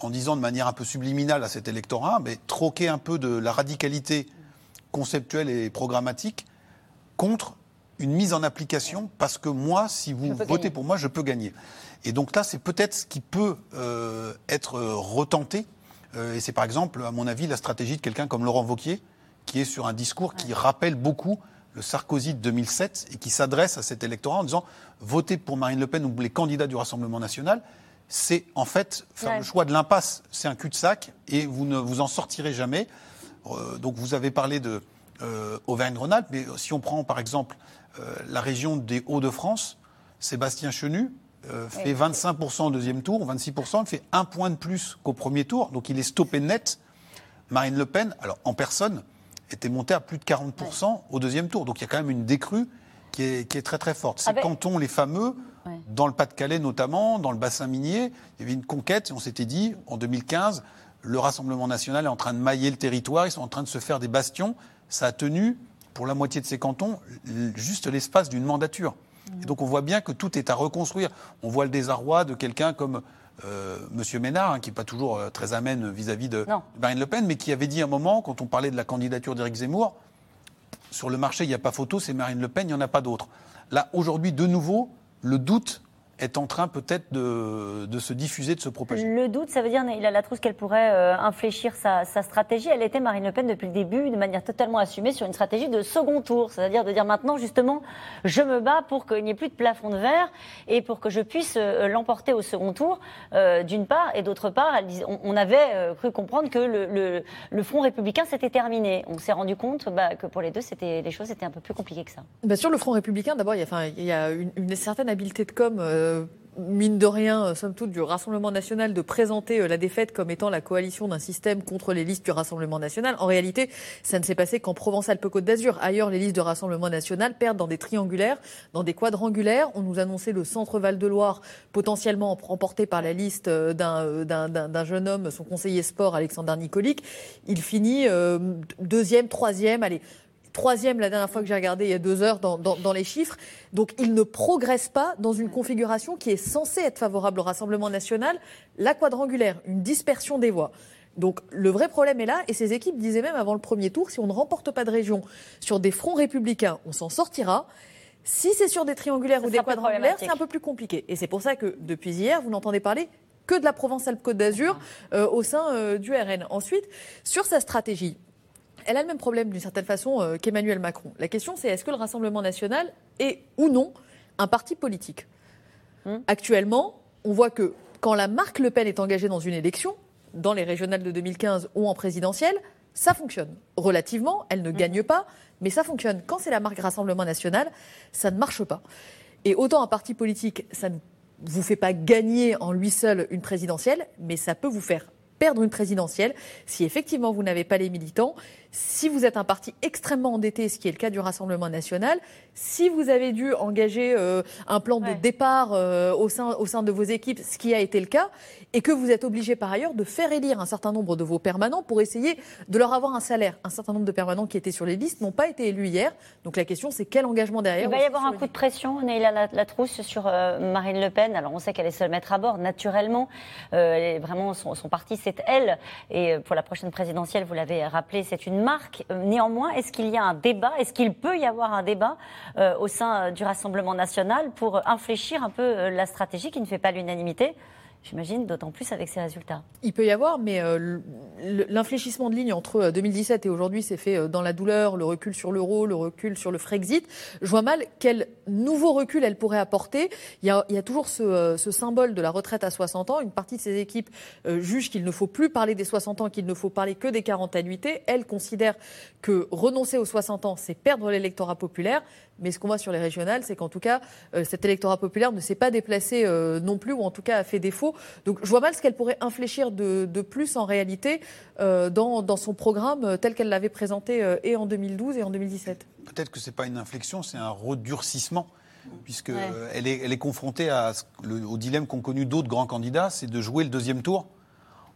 en disant de manière un peu subliminale à cet électorat, mais troquer un peu de la radicalité conceptuelle et programmatique contre une mise en application, parce que moi, si vous votez gagner. pour moi, je peux gagner. Et donc là, c'est peut-être ce qui peut euh, être euh, retenté. Euh, et c'est par exemple, à mon avis, la stratégie de quelqu'un comme Laurent Vauquier, qui est sur un discours qui rappelle beaucoup le Sarkozy de 2007 et qui s'adresse à cet électorat en disant votez pour Marine Le Pen ou les candidats du Rassemblement national, c'est en fait faire Ouais. le choix de l'impasse. C'est un cul-de-sac et vous ne vous en sortirez jamais. Euh, donc vous avez parlé de euh, Auvergne-Rhône-Alpes, mais si on prend par exemple euh, la région des Hauts-de-France, Sébastien Chenu euh, fait Oui. 25% au deuxième tour, 26%, il fait un point de plus qu'au premier tour, donc il est stoppé net. Marine Le Pen, alors en personne, était montée à plus de 40% au deuxième tour. Donc il y a quand même une décrue qui est, qui est très très forte. Ces Avec- cantons, les fameux, Ouais. dans le Pas-de-Calais notamment, dans le bassin minier, il y avait une conquête et on s'était dit, en 2015, le Rassemblement national est en train de mailler le territoire, ils sont en train de se faire des bastions. Ça a tenu, pour la moitié de ces cantons, juste l'espace d'une mandature. Et donc on voit bien que tout est à reconstruire. On voit le désarroi de quelqu'un comme euh, Monsieur Ménard, hein, qui n'est pas toujours euh, très amène vis-à-vis de Non. Marine Le Pen, mais qui avait dit un moment, quand on parlait de la candidature d'Éric Zemmour, sur le marché, il n'y a pas photo, c'est Marine Le Pen, il n'y en a pas d'autre. Là, aujourd'hui, de nouveau, le doute est en train peut-être de, de se diffuser, de se propager. Le doute, ça veut dire, Naïla Latrousse, qu'elle pourrait euh, infléchir sa, sa stratégie. Elle était, Marine Le Pen, depuis le début, de manière totalement assumée, sur une stratégie de second tour. C'est-à-dire de dire maintenant, justement, je me bats pour qu'il n'y ait plus de plafond de verre et pour que je puisse euh, l'emporter au second tour, euh, d'une part. Et d'autre part, elle on, on avait euh, cru comprendre que le, le- le Front républicain s'était terminé. On s'est rendu compte bah, que pour les deux, c'était, les choses étaient un peu plus compliquées que ça. Bah, sur le Front républicain, d'abord, il y a, enfin, il y a une, une certaine habileté de com. euh, mine de rien, euh, somme toute, du Rassemblement national de présenter euh, la défaite comme étant la coalition d'un système contre les listes du Rassemblement national. En réalité, ça ne s'est passé qu'en Provence-Alpes-Côte d'Azur. Ailleurs, les listes de Rassemblement national perdent dans des triangulaires, dans des quadrangulaires. On nous annonçait le centre Val-de-Loire potentiellement remporté par la liste euh, d'un, euh, jeune homme, son conseiller sport, Alexandre Nicolic. Il finit euh, deuxième, troisième, allez troisième la dernière fois que j'ai regardé il y a deux heures dans, dans, les chiffres. Donc il ne progresse pas dans une configuration qui est censée être favorable au Rassemblement national, la quadrangulaire, une dispersion des voix. Donc le vrai problème est là, et ces équipes disaient même avant le premier tour, si on ne remporte pas de région sur des fronts républicains, on s'en sortira. Si c'est sur des triangulaires ou des quadrangulaires, c'est un peu plus compliqué. Et c'est pour ça que depuis hier, vous n'entendez parler que de la Provence-Alpes-Côte d'Azur euh, au sein euh, du RN. Ensuite, sur sa stratégie, elle a le même problème d'une certaine façon euh, qu'Emmanuel Macron. La question, c'est est-ce que le Rassemblement national est ou non un parti politique hmm. Actuellement, on voit que quand la marque Le Pen est engagée dans une élection, dans les régionales de 2015 ou en présidentielle, ça fonctionne. Relativement, elle ne mm. gagne pas, mais ça fonctionne. Quand c'est la marque Rassemblement national, ça ne marche pas. Et autant un parti politique, ça ne vous fait pas gagner en lui seul une présidentielle, mais ça peut vous faire perdre une présidentielle si effectivement vous n'avez pas les militants si vous êtes un parti extrêmement endetté, ce qui est le cas du Rassemblement national, si vous avez dû engager euh, un plan de départ euh, au, sein, au sein de vos équipes, ce qui a été le cas, et que vous êtes obligé par ailleurs de faire élire un certain nombre de vos permanents pour essayer de leur avoir un salaire. Un certain nombre de permanents qui étaient sur les listes n'ont pas été élus hier. Donc la question, c'est quel engagement derrière Il va y avoir un coup de pression, Neila Latrousse, sur euh, Marine Le Pen. Alors on sait qu'elle est seule mettre à bord, naturellement. elle est vraiment, son, son parti, c'est elle. Et pour la prochaine présidentielle, vous l'avez rappelé, c'est une marque. Euh, néanmoins, est-ce qu'il y a un débat Est-ce qu'il peut y avoir un débat euh, au sein euh, du Rassemblement national pour infléchir un peu la stratégie qui ne fait pas l'unanimité? J'imagine, d'autant plus avec ces résultats. Il peut y avoir, mais euh, l'infléchissement de ligne entre 2017 euh, et aujourd'hui s'est fait euh, dans la douleur, le recul sur l'euro, le recul sur le Frexit. Je vois mal quel nouveau recul elle pourrait apporter. Il y a, toujours ce, symbole de la retraite à 60 ans. Une partie de ces équipes juge qu'il ne faut plus parler des 60 ans, qu'il ne faut parler que des 40 annuités. Elle considère que renoncer aux 60 ans, c'est perdre l'électorat populaire. Mais ce qu'on voit sur les régionales, c'est qu'en tout cas, cet électorat populaire ne s'est pas déplacé non plus, ou en tout cas a fait défaut donc je vois mal ce qu'elle pourrait infléchir de, plus en réalité euh, dans, son programme euh, tel qu'elle l'avait présenté euh, et en 2012 et en 2017. Peut-être que ce n'est pas une inflexion, c'est un redurcissement puisqu'elle elle est, confrontée à, au dilemme qu'ont connu d'autres grands candidats, c'est de jouer le deuxième tour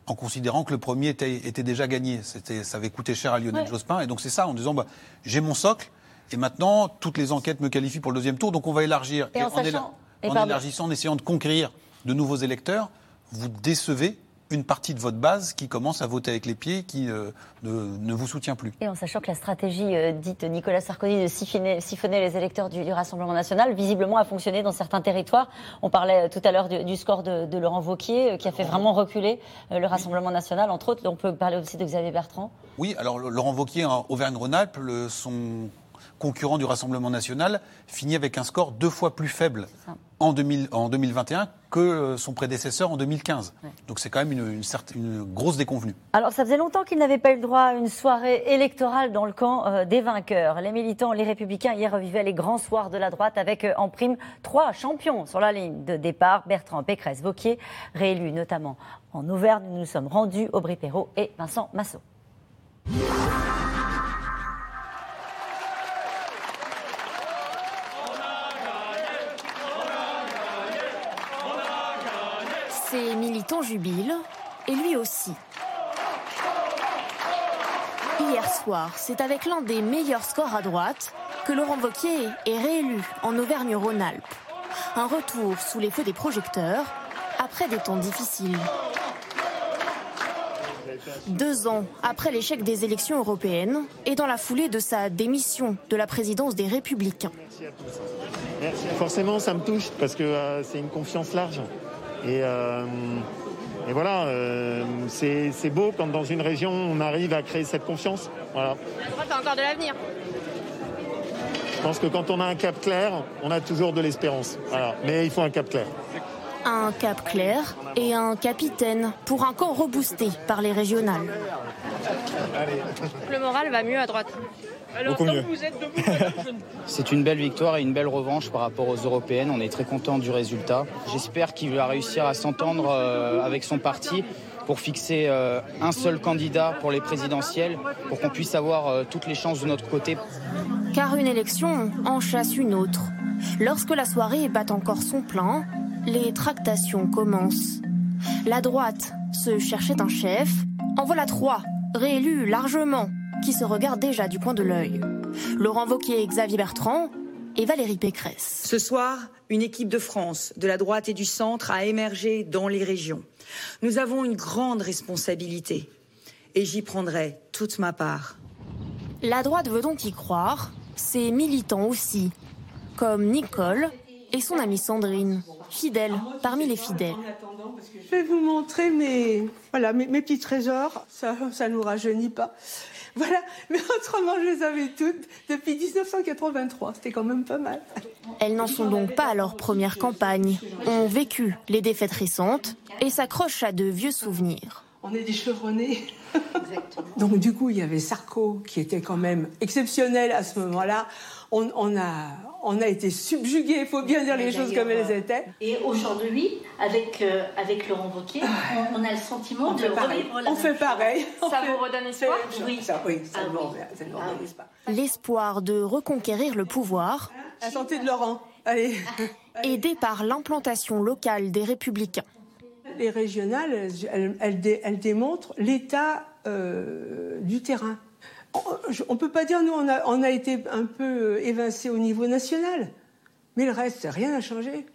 en considérant que le premier était, déjà gagné. Ça avait coûté cher à Lionel Jospin. Et donc c'est ça, en disant, bah, j'ai mon socle, et maintenant, toutes les enquêtes me qualifient pour le deuxième tour, donc on va élargir. Et, en, en élargissant, en essayant de conquérir de nouveaux électeurs, vous décevez une partie de votre base qui commence à voter avec les pieds, qui euh, ne, vous soutient plus. Et en sachant que la stratégie euh, dite Nicolas Sarkozy de siphonner, les électeurs du, Rassemblement national, visiblement a fonctionné dans certains territoires. On parlait euh, tout à l'heure du, score de, Laurent Vauquier, qui a fait vraiment reculer le Rassemblement national, entre autres. On peut parler aussi de Xavier Bertrand. Oui, alors Laurent Vauquier en Auvergne-Rhône-Alpes, son concurrent du Rassemblement national, finit avec un score deux fois plus faible en, 2021 que euh, son prédécesseur en 2015. Donc c'est quand même une, une, grosse déconvenue. Alors ça faisait longtemps qu'il n'avait pas eu le droit à une soirée électorale dans le camp euh, des vainqueurs. Les militants, les républicains hier revivaient les grands soirs de la droite avec euh, en prime trois champions sur la ligne de départ. Bertrand Pécresse, Vauquier, réélu notamment en Auvergne. Nous nous sommes rendus Aubry Perrault et Vincent Massot. Ses militants jubilent, et lui aussi. Hier soir, c'est avec l'un des meilleurs scores à droite que Laurent Wauquiez est réélu en Auvergne-Rhône-Alpes. Un retour sous les feux des projecteurs après des temps difficiles. Deux ans après l'échec des élections européennes et dans la foulée de sa démission de la présidence des Républicains. Forcément, ça me touche parce que euh, c'est une confiance large. Et, euh, voilà, euh, c'est beau quand dans une région on arrive à créer cette confiance. Voilà. Je crois que encore de l'avenir. Je pense que quand on a un cap clair, on a toujours de l'espérance. Mais il faut un cap clair. Un cap clair et un capitaine pour un camp reboosté par les régionales. Le moral va mieux à droite. C'est une belle victoire et une belle revanche par rapport aux européennes. On est très content du résultat. J'espère qu'il va réussir à s'entendre euh, avec son parti pour fixer euh, un seul candidat pour les présidentielles, pour qu'on puisse avoir euh, toutes les chances de notre côté. Car une élection en chasse une autre. Lorsque la soirée bat encore son plein, les tractations commencent. La droite se cherchait un chef, en voilà trois, réélus largement qui se regardent déjà du coin de l'œil. Laurent Wauquiez, Xavier Bertrand et Valérie Pécresse. Ce soir, une équipe de France, de la droite et du centre, a émergé dans les régions. Nous avons une grande responsabilité et j'y prendrai toute ma part. La droite veut donc y croire, ses militants aussi, comme Nicole et son amie Sandrine, fidèle parmi les fidèles. Je vais vous montrer mes, voilà, mes, mes petits trésors. Ça ne nous rajeunit pas. Voilà, mais autrement, je les avais toutes depuis 1983. C'était quand même pas mal. Elles n'en sont donc pas à leur première campagne, ont vécu les défaites récentes et s'accrochent à de vieux souvenirs. On est des chevronnés. Donc du coup, il y avait Sarko qui était quand même exceptionnel à ce moment-là. On, on a, on a été subjugués, il faut bien dire les choses comme elles étaient. Et aujourd'hui, avec, euh, avec Laurent Wauquiez, on, on a le sentiment On de revivre la On fait chose. pareil. Ça vous redonne espoir Oui, ça, oui, ça ne m'emmerde pas. L'espoir de reconquérir le pouvoir, La santé de Laurent. Allez. aidé par l'implantation locale des républicains. Les régionales, elles démontrent l'état euh, du terrain. On ne peut pas dire, nous, on a, été un peu euh, évincés au niveau national. Mais le reste, rien n'a changé.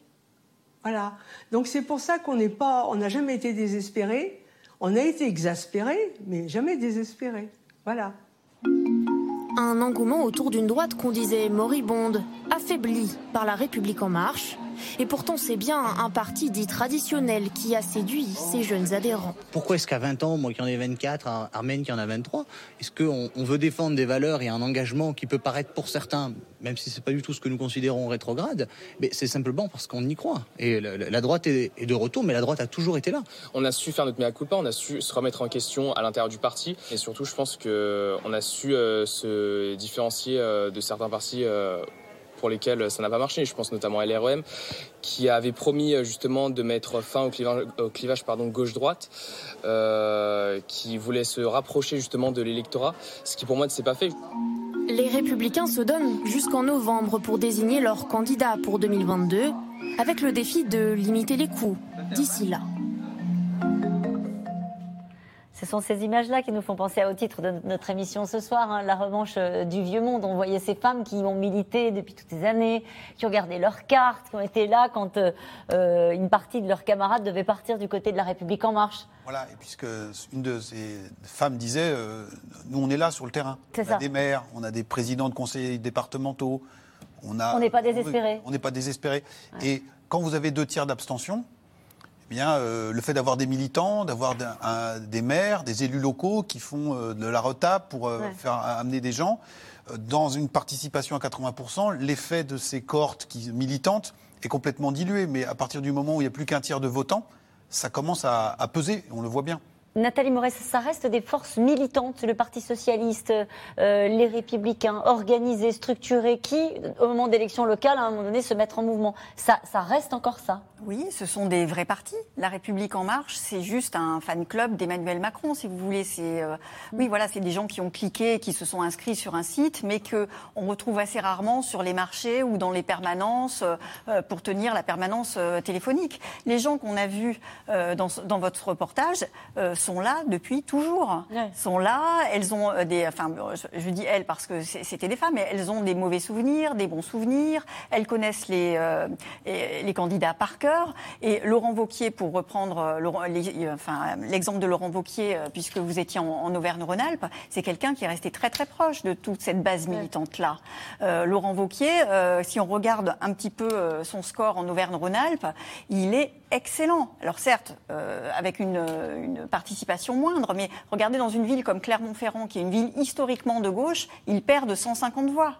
Voilà. Donc c'est pour ça qu'on n'a jamais été désespéré. On a été exaspéré, mais jamais désespéré. Voilà. Un engouement autour d'une droite qu'on disait moribonde, affaiblie par la République en marche. Et pourtant, c'est bien un parti dit traditionnel qui a séduit ses jeunes adhérents. Pourquoi est-ce qu'à 20 ans, moi qui en ai 24, Ar- Armène qui en a 23, est-ce qu'on on veut défendre des valeurs et un engagement qui peut paraître pour certains, même si c'est pas du tout ce que nous considérons rétrograde, mais c'est simplement parce qu'on y croit. Et la, droite est, est de retour, mais la droite a toujours été là. On a su faire notre mea culpa, on a su se remettre en question à l'intérieur du parti et surtout je pense que on a su euh, se différencier euh, de certains partis euh, pour lesquels ça n'a pas marché. Je pense notamment à LREM qui avait promis euh, justement de mettre fin au clivage, gauche-droite, euh, qui voulait se rapprocher justement de l'électorat, ce qui pour moi ne s'est pas fait. Les républicains se donnent jusqu'en novembre pour désigner leur candidat pour 2022, avec le défi de limiter les coûts d'ici là. Ce sont ces images-là qui nous font penser au titre de notre émission ce soir, hein, la revanche euh, du vieux monde. On voyait ces femmes qui ont milité depuis toutes ces années, qui ont gardé leurs cartes, qui ont été là quand euh, euh, une partie de leurs camarades devait partir du côté de la République en marche. Voilà, et puisque une de ces femmes disait, euh, nous on est là sur le terrain. C'est On ça. a des maires, on a des présidents de conseils départementaux. On a- On n'est pas désespérés. On n'est pas désespéré. Et quand vous avez deux tiers d'abstention, eh bien, euh, le fait d'avoir des militants, d'avoir des maires, des élus locaux qui font euh, de la retape pour euh, Ouais. faire amener des gens, dans une participation à 80%, l'effet de ces cohortes qui, militantes est complètement dilué. Mais à partir du moment où il n'y a plus qu'un tiers de votants, ça commence à, à peser, on le voit bien. Nathalie Morès, ça reste des forces militantes, le Parti socialiste, euh, les républicains, organisés, structurés, qui, au moment d'élections locales, à un moment donné, se mettent en mouvement. Ça, ça reste encore ça. Oui, ce sont des vrais partis. La République en marche, c'est juste un fan club d'Emmanuel Macron, si vous voulez. C'est euh, oui, voilà, c'est des gens qui ont cliqué, qui se sont inscrits sur un site, mais que on retrouve assez rarement sur les marchés ou dans les permanences euh, pour tenir la permanence euh, téléphonique. Les gens qu'on a vus euh, dans, votre reportage euh, sont là depuis toujours. Sont là, elles ont euh, des, enfin, je, je dis elles parce que c'était des femmes, mais elles ont des mauvais souvenirs, des bons souvenirs. Elles connaissent euh, les candidats par cœur. Et Laurent Vauquier, pour reprendre euh, euh, l'exemple de Laurent Vauquier, euh, puisque vous étiez en, en Auvergne-Rhône-Alpes, c'est quelqu'un qui est resté très très proche de toute cette base militante-là. Euh, Laurent Vauquier, euh, si on regarde un petit peu son score en Auvergne-Rhône-Alpes, il est excellent. Alors certes, euh, avec une, une participation moindre, mais regardez dans une ville comme Clermont-Ferrand, qui est une ville historiquement de gauche, il perd de 150 voix.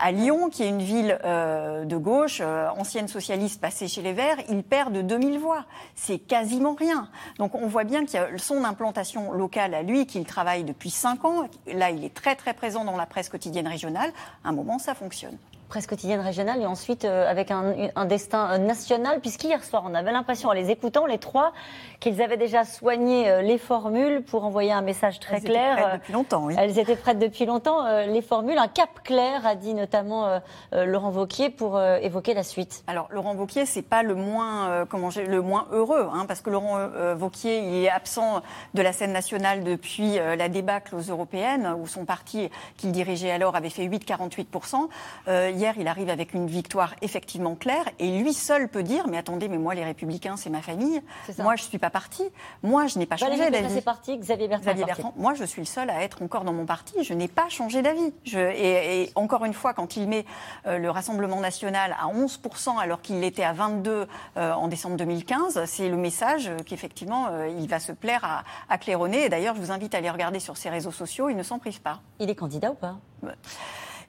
À Lyon, qui est une ville euh, de gauche, euh, ancienne socialiste passée chez les Verts, il perd de 2000 voix. C'est quasiment rien. Donc on voit bien qu'il y a son implantation locale à lui, qu'il travaille depuis 5 ans. Là, il est très très présent dans la presse quotidienne régionale. À un moment, ça fonctionne. Presse quotidienne régionale et ensuite euh, avec un, un destin euh, national, puisqu'hier soir, on avait l'impression, en les écoutant, les trois, qu'ils avaient déjà soigné euh, les formules pour envoyer un message très Elles étaient clair. prêtes Euh, depuis longtemps, oui. Elles étaient prêtes depuis longtemps. euh, les formules, un cap clair, a dit notamment Laurent Vauquier, pour évoquer la suite. Alors Laurent Vauquier, c'est pas le moins comment le moins heureux, hein, parce que Laurent Vauquier, il est absent de la scène nationale depuis la débâcle aux européennes, où son parti qu'il dirigeait alors avait fait 8,48 Euh, Hier, il arrive avec une victoire effectivement claire, et lui seul peut dire mais attendez, mais moi les Républicains, c'est ma famille. Moi, je suis pas parti. Moi, je n'ai pas changé Valérie d'avis. est partie, Xavier Bertrand Xavier parti. Bertrand, moi, je suis le seul à être encore dans mon parti. Je n'ai pas changé d'avis. Et, et encore une fois, quand il met euh, le Rassemblement national à 11%, alors qu'il l'était à 22% euh, en décembre 2015, c'est le message euh, qu'effectivement, euh, il va se plaire à, à claironner. Et d'ailleurs, je vous invite à aller regarder sur ses réseaux sociaux. Il ne s'en prive pas. Il est candidat ou pas?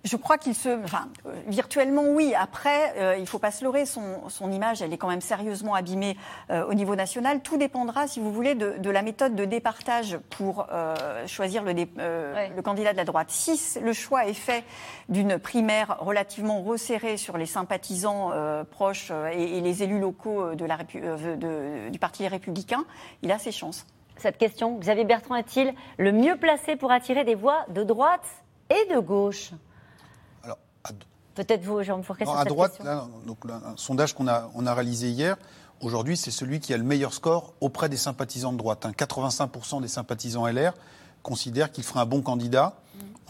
Je crois qu'il se. Enfin, euh, virtuellement, oui. Après, euh, il ne faut pas se leurrer. Son, son image, elle est quand même sérieusement abîmée euh, au niveau national. Tout dépendra, si vous voulez, de, de la méthode de départage pour euh, choisir le, dé- le candidat de la droite. Si le choix est fait d'une primaire relativement resserrée sur les sympathisants proches et, et les élus locaux de la Répu- de- du Parti républicain, il a ses chances. Cette question, Xavier Bertrand est-il le mieux placé pour attirer des voix de droite et de gauche? Peut-être vous, Jean Fourquet, Non, sur à cette droite, là, donc, là, un sondage qu'on a, on a réalisé hier, aujourd'hui, c'est celui qui a le meilleur score auprès des sympathisants de droite. hein. 85% des sympathisants LR considèrent qu'il fera un bon candidat.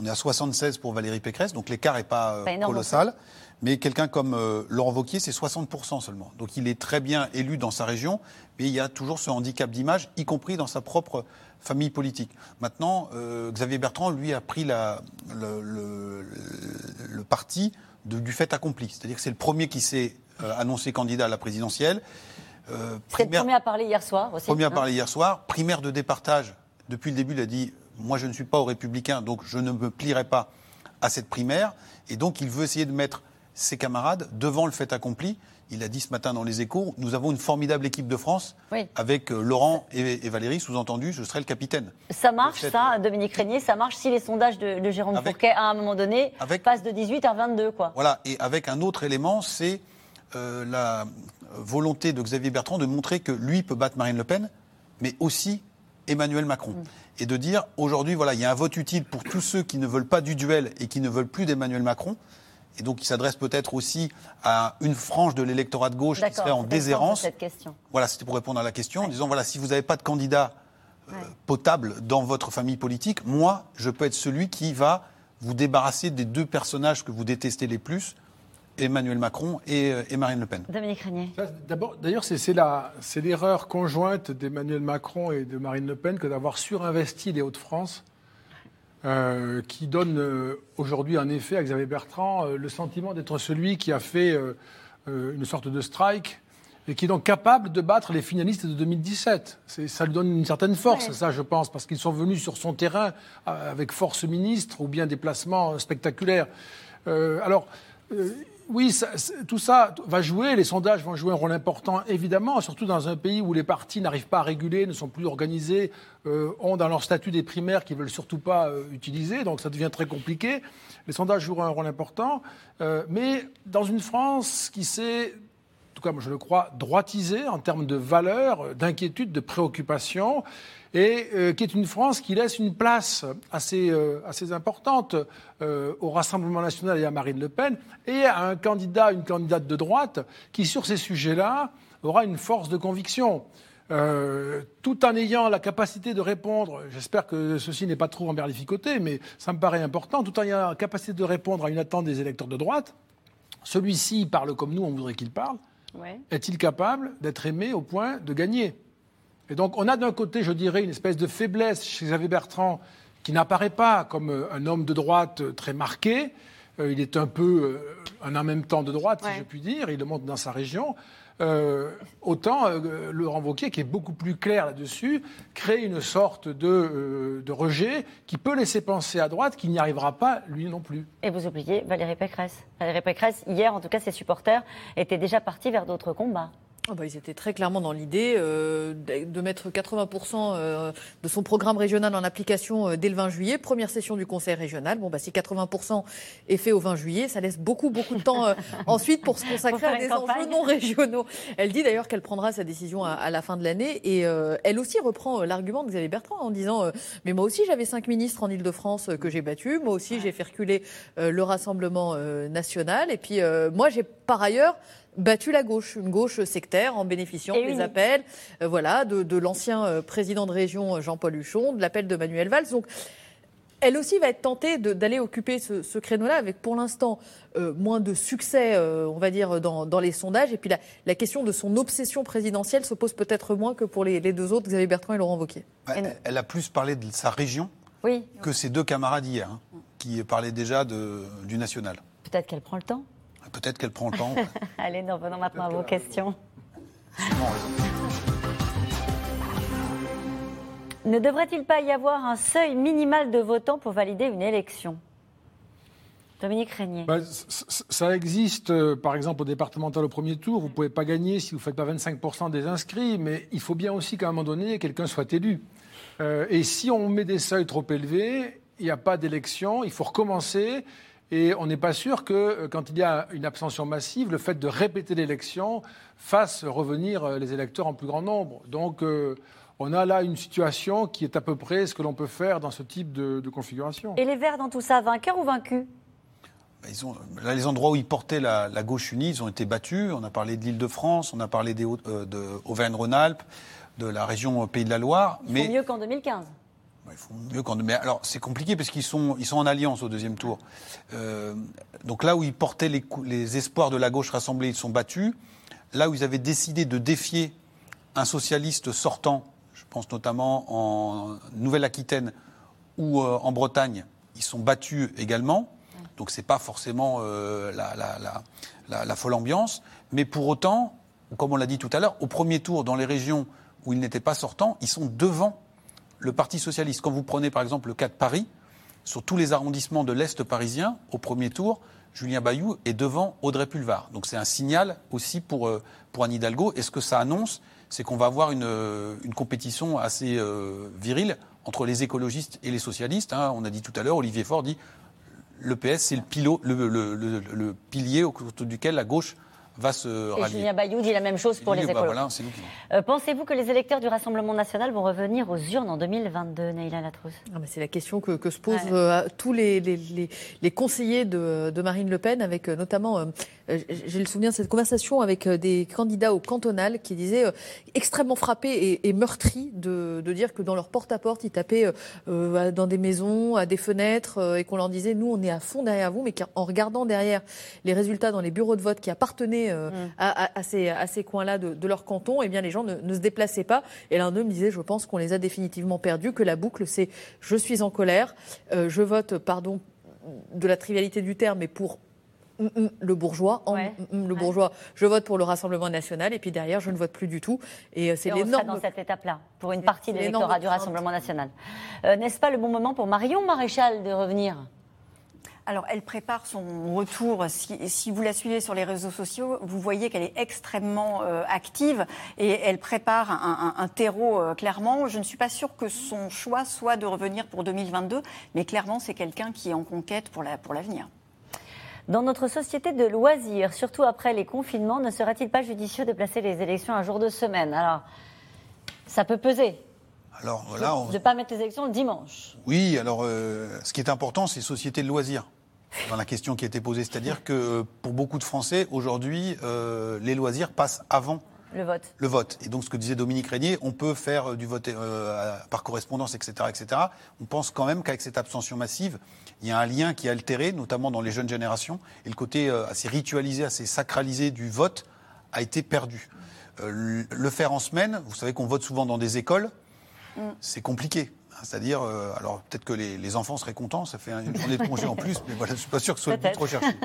On est à 76 pour Valérie Pécresse, donc l'écart n'est pas, euh, Pas colossal. Mais quelqu'un comme euh, Laurent Wauquiez, c'est 60% seulement. Donc il est très bien élu dans sa région, mais il y a toujours ce handicap d'image, y compris dans sa propre famille politique. Maintenant, euh, Xavier Bertrand, lui, a pris la, le, le- le parti de- du fait accompli. C'est-à-dire que c'est le premier qui s'est euh, annoncé candidat à la présidentielle. Euh, C'est le primaire- premier à parler hier soir aussi. Premier à hein. parler hier soir. Primaire de départage. Depuis le début, il a dit Moi, je ne suis pas aux Républicains, donc je ne me plierai pas à cette primaire. Et donc, il veut essayer de mettre ses camarades devant le fait accompli. Il a dit ce matin dans les échos Nous avons une formidable équipe de France Oui. avec euh, Laurent et, et Valérie, sous-entendu, je serai le capitaine. Ça marche, ça, Dominique Régnier, ça marche si les sondages de, de Jérôme Avec- Fourquet, à un moment donné, passent de 18 à 22, quoi. Voilà, et avec un autre élément, c'est euh, la volonté de Xavier Bertrand de montrer que lui peut battre Marine Le Pen, mais aussi Emmanuel Macron. Et de dire, aujourd'hui, voilà, il y a un vote utile pour tous ceux qui ne veulent pas du duel et qui ne veulent plus d'Emmanuel Macron. Et donc, il s'adresse peut-être aussi à une frange de l'électorat de gauche qui serait en déshérence. cette question. Voilà, c'était pour répondre à la question, en disant voilà, si vous n'avez pas de candidat euh, potable dans votre famille politique, moi, je peux être celui qui va vous débarrasser des deux personnages que vous détestez les plus, Emmanuel Macron et, euh, et Marine Le Pen. Dominique Régnier. D'abord, d'ailleurs, c'est c'est la- c'est l'erreur conjointe d'Emmanuel Macron et de Marine Le Pen que d'avoir surinvesti les Hauts-de-France, euh, qui donne euh, aujourd'hui, en effet, à Xavier Bertrand euh, le sentiment d'être celui qui a fait une sorte de strike et qui est donc capable de battre les finalistes de 2017. C'est- Ça lui donne une certaine force, Ouais. ça, je pense, parce qu'ils sont venus sur son terrain avec force ministre ou bien déplacements euh, spectaculaires. Alors, oui, tout ça va jouer, les sondages vont jouer un rôle important, évidemment, surtout dans un pays où les partis n'arrivent pas à réguler, ne sont plus organisés, euh, ont dans leur statut des primaires qu'ils ne veulent surtout pas euh, utiliser, donc ça devient très compliqué. Les sondages joueront un rôle important, euh, mais dans une France qui s'est en tout cas, je le crois, droitisée en termes de valeurs, d'inquiétude, de préoccupations, et euh, qui est une France qui laisse une place assez, euh, assez importante euh, au Rassemblement national et à Marine Le Pen, et à un candidat, une candidate de droite, qui sur ces sujets-là aura une force de conviction. Euh, tout en ayant la capacité de répondre, j'espère que ceci n'est pas trop emberlificoté, mais ça me paraît important, tout en ayant la capacité de répondre à une attente des électeurs de droite, celui-ci parle comme nous, on voudrait qu'il parle, Ouais. est-il capable d'être aimé au point de gagner? Et donc, on a d'un côté, je dirais, une espèce de faiblesse chez Xavier Bertrand qui n'apparaît pas comme euh, un homme de droite euh, très marqué. Euh, il est un peu un en même temps de droite, si je puis dire. Il le montre dans sa région. Euh, autant euh, Laurent Wauquiez, qui est beaucoup plus clair là-dessus, crée une sorte de, euh, de rejet qui peut laisser penser à droite qu'il n'y arrivera pas, lui non plus. Et vous oubliez Valérie Pécresse. Valérie Pécresse, hier, en tout cas, ses supporters étaient déjà partis vers d'autres combats. Oh bah, ils étaient très clairement dans l'idée euh, de mettre 80% euh, de son programme régional en application euh, dès le 20 juillet, première session du Conseil régional. Bon, bah, si 80% est fait au 20 juillet, ça laisse beaucoup, beaucoup de temps ensuite pour se consacrer à des enjeux non régionaux. Elle dit d'ailleurs qu'elle prendra sa décision à, la fin de l'année et elle aussi reprend l'argument de Xavier Bertrand en disant Mais moi aussi, j'avais cinq ministres en Ile-de-France que j'ai battus. Moi aussi, j'ai fait reculer le Rassemblement national. Et puis, moi, j'ai par ailleurs battu la gauche, une gauche sectaire en bénéficiant des appels euh, voilà, de, l'ancien euh, président de région euh, Jean-Paul Huchon, de l'appel de Manuel Valls. Donc, elle aussi va être tentée d'aller occuper ce, créneau-là avec pour l'instant moins de succès, on va dire, dans, les sondages. Et puis la, question de son obsession présidentielle se pose peut-être moins que pour les, deux autres, Xavier Bertrand et Laurent Wauquiez. elle, a plus parlé de sa région que ses deux camarades hier, hein, qui parlaient déjà du national. Peut-être qu'elle prend le temps Peut-être qu'elle prend le temps. Allez, nous revenons maintenant à vos questions. Ne devrait-il pas y avoir un seuil minimal de votants pour valider une élection? Dominique Régnier. Bah, ça existe, euh, par exemple, au départemental au premier tour. Vous ne pouvez pas gagner si vous ne faites pas 25% des inscrits, mais il faut bien aussi qu'à un moment donné, quelqu'un soit élu. Euh, et si on met des seuils trop élevés, il n'y a pas d'élection, il faut recommencer. Et on n'est pas sûr que, euh, quand il y a une abstention massive, le fait de répéter l'élection fasse revenir euh, les électeurs en plus grand nombre. Donc, euh, on a là une situation qui est à peu près ce que l'on peut faire dans ce type de, configuration. Et les Verts dans tout ça, vainqueurs ou vaincus? Bah, ils ont, là, les endroits où ils portaient la, gauche unie, ils ont été battus. On a parlé de l'Île-de-France, on a parlé des, de Auvergne-Rhône-Alpes, de la région Pays de la Loire. mais mieux qu'en 2015. Alors, c'est compliqué parce qu'ils sont, ils sont en alliance au deuxième tour. Euh, donc là où ils portaient les, espoirs de la gauche rassemblée, ils sont battus. Là où ils avaient décidé de défier un socialiste sortant, je pense notamment en Nouvelle-Aquitaine ou euh, en Bretagne, ils sont battus également. Donc c'est pas forcément euh, la, folle ambiance. Mais pour autant, comme on l'a dit tout à l'heure, au premier tour, dans les régions où ils n'étaient pas sortants, ils sont devant le Parti socialiste. Quand vous prenez par exemple le cas de Paris, sur tous les arrondissements de l'Est parisien, au premier tour, Julien Bayou est devant Audrey Pulvar. Donc c'est un signal aussi pour, euh, pour Anne Hidalgo. Et ce que ça annonce, c'est qu'on va avoir une, euh, compétition assez euh, virile entre les écologistes et les socialistes. Hein. On a dit tout à l'heure, Olivier Faure dit le PS, c'est le, pilier autour duquel la gauche va se Et Julien Bayou dit la même chose pour les bah écoles. Euh, pensez-vous que les électeurs du Rassemblement national vont revenir aux urnes en 2022, Neila Latrousse ah, C'est la question que, se posent euh, tous les, les, conseillers de, Marine Le Pen, avec euh, notamment, j'ai le souvenir de cette conversation avec des candidats au cantonal qui disaient extrêmement frappés et, meurtris de, dire que dans leur porte-à-porte, ils tapaient dans des maisons, à des fenêtres, et qu'on leur disait, nous, on est à fond derrière vous, mais qu'en regardant derrière les résultats dans les bureaux de vote qui appartenaient euh, mm. à, ces, coins-là de, leur canton, eh bien les gens ne, se déplaçaient pas. Et l'un d'eux me disait, je pense qu'on les a définitivement perdus, que la boucle, c'est je suis en colère, euh, je vote, pardon, de la trivialité du terme, mais pour mm, mm, le bourgeois, le bourgeois, je vote pour le Rassemblement national et puis derrière je ne vote plus du tout. Et euh, c'est l'énorme. dans cette étape-là pour une partie de l'électorat du Rassemblement national. N'est-ce pas le bon moment pour Marion Maréchal de revenir? Alors, elle prépare son retour. Si, vous la suivez sur les réseaux sociaux, vous voyez qu'elle est extrêmement euh, active et elle prépare un, terreau euh, clairement. Je ne suis pas sûre que son choix soit de revenir pour 2022, mais clairement, c'est quelqu'un qui est en conquête pour l'avenir. Dans notre société de loisirs, surtout après les confinements, ne serait-il pas judicieux de placer les élections un jour de semaine? Alors, ça peut peser. Alors, voilà, De ne pas mettre les élections le dimanche. Oui, alors euh, ce qui est important, c'est société de loisirs dans la question qui a été posée. C'est-à-dire que pour beaucoup de Français, aujourd'hui, euh, les loisirs passent avant le vote. Le vote. Et donc, ce que disait Dominique Régnier, on peut faire du vote euh, par correspondance, etc., etc. On pense quand même qu'avec cette abstention massive, il y a un lien qui est altéré, notamment dans les jeunes générations, et le côté euh, assez ritualisé, assez sacralisé du vote a été perdu. le faire en semaine, vous savez qu'on vote souvent dans des écoles, mm. c'est compliqué. C'est-à-dire, euh, alors peut-être que les, les enfants seraient contents, ça fait une journée de congé en plus, mais voilà, je suis pas sûr que ce soit le but Peut-être. recherché.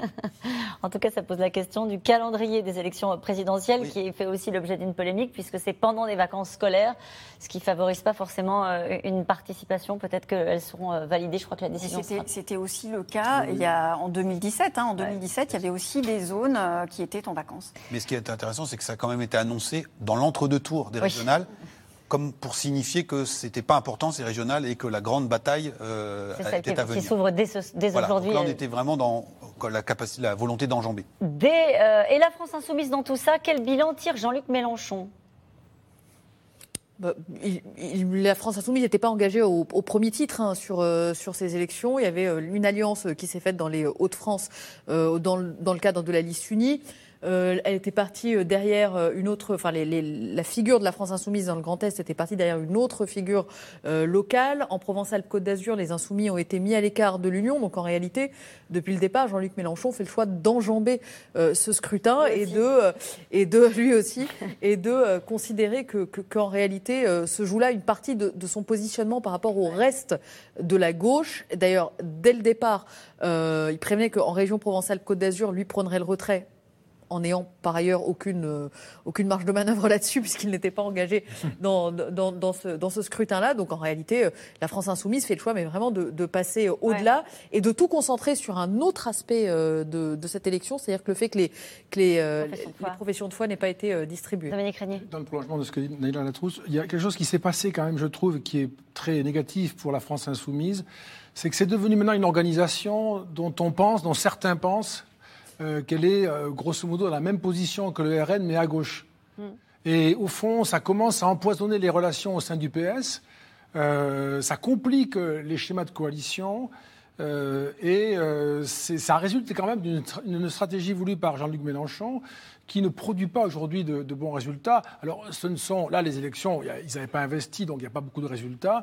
En tout cas, ça pose la question du calendrier des élections présidentielles qui fait aussi l'objet d'une polémique puisque c'est pendant les vacances scolaires, ce qui favorise pas forcément euh, une participation. Peut-être qu'elles seront euh, validées. Je crois que la décision C'était sera... aussi le cas il y a, en 2017. hein. en 2017, il y avait aussi des zones euh, qui étaient en vacances. Mais ce qui est intéressant, c'est que ça a quand même été annoncé dans l'entre-deux tours des Oui. régionales, comme pour signifier que c'était pas important ces régionales et que la grande bataille euh, C'est était qui, à qui venir. s'ouvre dès, ce- dès Voilà. Donc aujourd'hui. là, on euh, était vraiment dans la capacité, la volonté d'enjamber. Dès, euh, et la France insoumise dans tout ça, quel bilan tire Jean-Luc Mélenchon? Bah, il- il- la France Insoumise n'était pas engagée au, au premier titre hein, sur, euh, sur ces élections. Il y avait euh, une alliance qui s'est faite dans les Hauts-de-France euh, dans, le- dans le cadre de la liste unie. Euh, elle était partie euh, derrière euh, une autre, enfin les- les- la figure de la France insoumise dans le Grand Est était partie derrière une autre figure euh, locale. En Provence-Alpes-Côte d'Azur, les insoumis ont été mis à l'écart de l'Union. Donc en réalité, depuis le départ, Jean-Luc Mélenchon fait le choix d'enjamber euh, ce scrutin et de, et de lui aussi et de considérer que que- qu'en réalité se joue là une partie de, de son positionnement par rapport au reste de la gauche. D'ailleurs, dès le départ, il prévenait qu'en région Provence-Alpes-Côte d'Azur, lui prendrait le retrait en n'ayant par ailleurs aucune, euh, aucune marge de manœuvre là-dessus, puisqu'il n'était pas engagé dans, dans, dans ce, dans ce scrutin-là. Donc en réalité, euh, la France insoumise fait le choix, mais vraiment de, de passer euh, au-delà et de tout concentrer sur un autre aspect euh, de, de cette élection, c'est-à-dire que le fait que les, que les, euh, Professions de les foi. professions de foi n'aient pas été euh, distribuées. Dominique Régnier. Dans le prolongement de ce que dit Naïla Latrousse, il y a quelque chose qui s'est passé quand même, je trouve, qui est très négatif pour la France insoumise. C'est que c'est devenu maintenant une organisation dont on pense, dont certains pensent, euh, qu'elle est euh, grosso modo dans la même position que le RN, mais à gauche. Et au fond, ça commence à empoisonner les relations au sein du PS. Euh, ça complique les schémas de coalition. et ça résulte quand même d'une tra- d'une stratégie voulue par Jean-Luc Mélenchon qui ne produit pas aujourd'hui de, de bons résultats. Alors, ce ne sont là les élections, il y a- ils n'avaient pas investi, donc il n'y a pas beaucoup de résultats.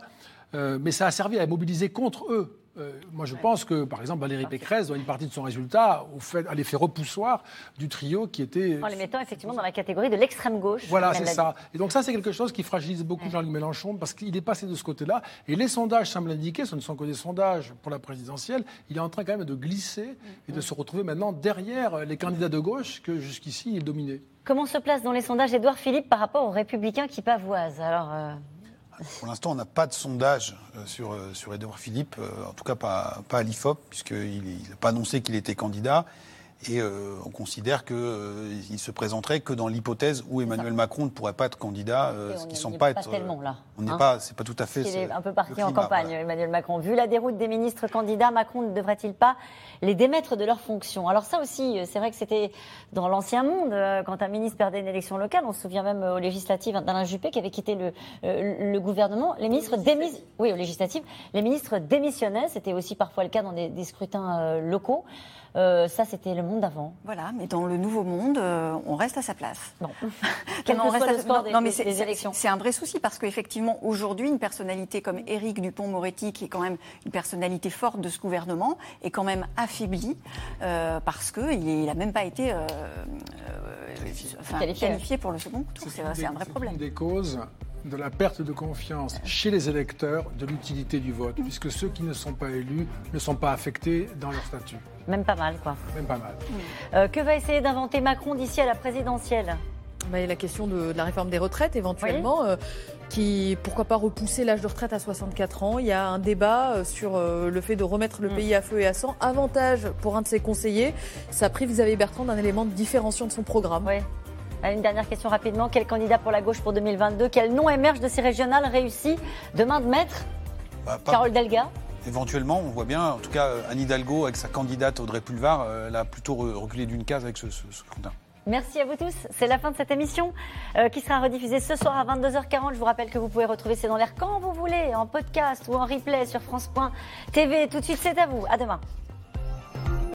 Euh, mais ça a servi à mobiliser contre eux. Euh, moi, je pense que, par exemple, Valérie Pécresse doit une partie de son résultat au fait, à l'effet repoussoir du trio qui était En les mettant effectivement dans la catégorie de l'extrême gauche. voilà, c'est ça. Et donc ça, c'est quelque chose qui fragilise beaucoup Jean-Luc Mélenchon parce qu'il est passé de ce côté-là. Et les sondages semblent indiquer, ce ne sont que des sondages pour la présidentielle, il est en train quand même de glisser et de se retrouver maintenant derrière les candidats de gauche que jusqu'ici il dominait. Comment se place dans les sondages Édouard Philippe par rapport aux Républicains qui pavoisent? Alors, euh, Pour l'instant, on n'a pas de sondage euh, sur, euh, sur Édouard Philippe, euh, en tout cas pas, pas à l'IFOP, puisqu'il n'a pas annoncé qu'il était candidat. Et euh, on considère qu'il se présenterait que dans l'hypothèse où Emmanuel Macron ne pourrait pas être candidat, euh, ce qui semble pas pas être. tellement, là, On n'est hein. pas, c'est pas tout à fait. il est un peu parti en campagne, voilà. Emmanuel Macron. Vu la déroute des ministres candidats, Macron ne devrait-il pas les démettre de leurs fonctions? Alors ça aussi, euh, c'est vrai que c'était dans l'ancien monde, euh, quand un ministre perdait une élection locale, on se souvient même euh, aux législatives d'Alain Juppé qui avait quitté le, euh, le gouvernement. Les ministres démis... oui, aux législatives, les ministres démissionnaient. C'était aussi parfois le cas dans des, des scrutins euh, locaux. Euh, ça, c'était le monde d'avant. Voilà, mais dans le nouveau monde, euh, on reste à sa place. Quel Non, que on reste soit à- le non, des- non, mais des- c'est- des c'est- élections. C'est un vrai souci parce qu'effectivement, aujourd'hui, une personnalité comme Éric Dupont-Moretti, qui est quand même une personnalité forte de ce gouvernement, est quand même affaiblie euh, parce qu'il n'a même pas été euh, euh, enfin, Qualifié. qualifié pour le second tour. C'est c'est un vrai problème. une des causes de la perte de confiance chez les électeurs de l'utilité du vote, puisque ceux qui ne sont pas élus ne sont pas affectés dans leur statut. Même pas mal, quoi. Même pas mal. Euh, que va essayer d'inventer Macron d'ici à la présidentielle? Bah, il y a la question de, de la réforme des retraites, éventuellement, euh, qui, pourquoi pas repousser l'âge de retraite à 64 ans. Il y a un débat euh, sur euh, le fait de remettre le pays à feu et à sang. Avantage pour un de ses conseillers, ça prive Xavier Bertrand d'un élément de différenciation de son programme. Oui. Euh, Une dernière question rapidement. Quel candidat pour la gauche pour 2022 Quel nom émerge de ces régionales réussi Demain de maître? Bah, pas- Carole Delga Éventuellement, on voit bien, en tout cas, Anne Hidalgo, avec sa candidate Audrey Pulvar, euh, elle a plutôt re- reculé d'une case avec ce, ce, ce scrutin. Merci à vous tous. C'est la fin de cette émission euh, qui sera rediffusée ce soir à 22h40. Je vous rappelle que vous pouvez retrouver C'est dans l'air quand vous voulez, en podcast ou en replay sur France.tv. Tout de suite, c'est à vous. À demain.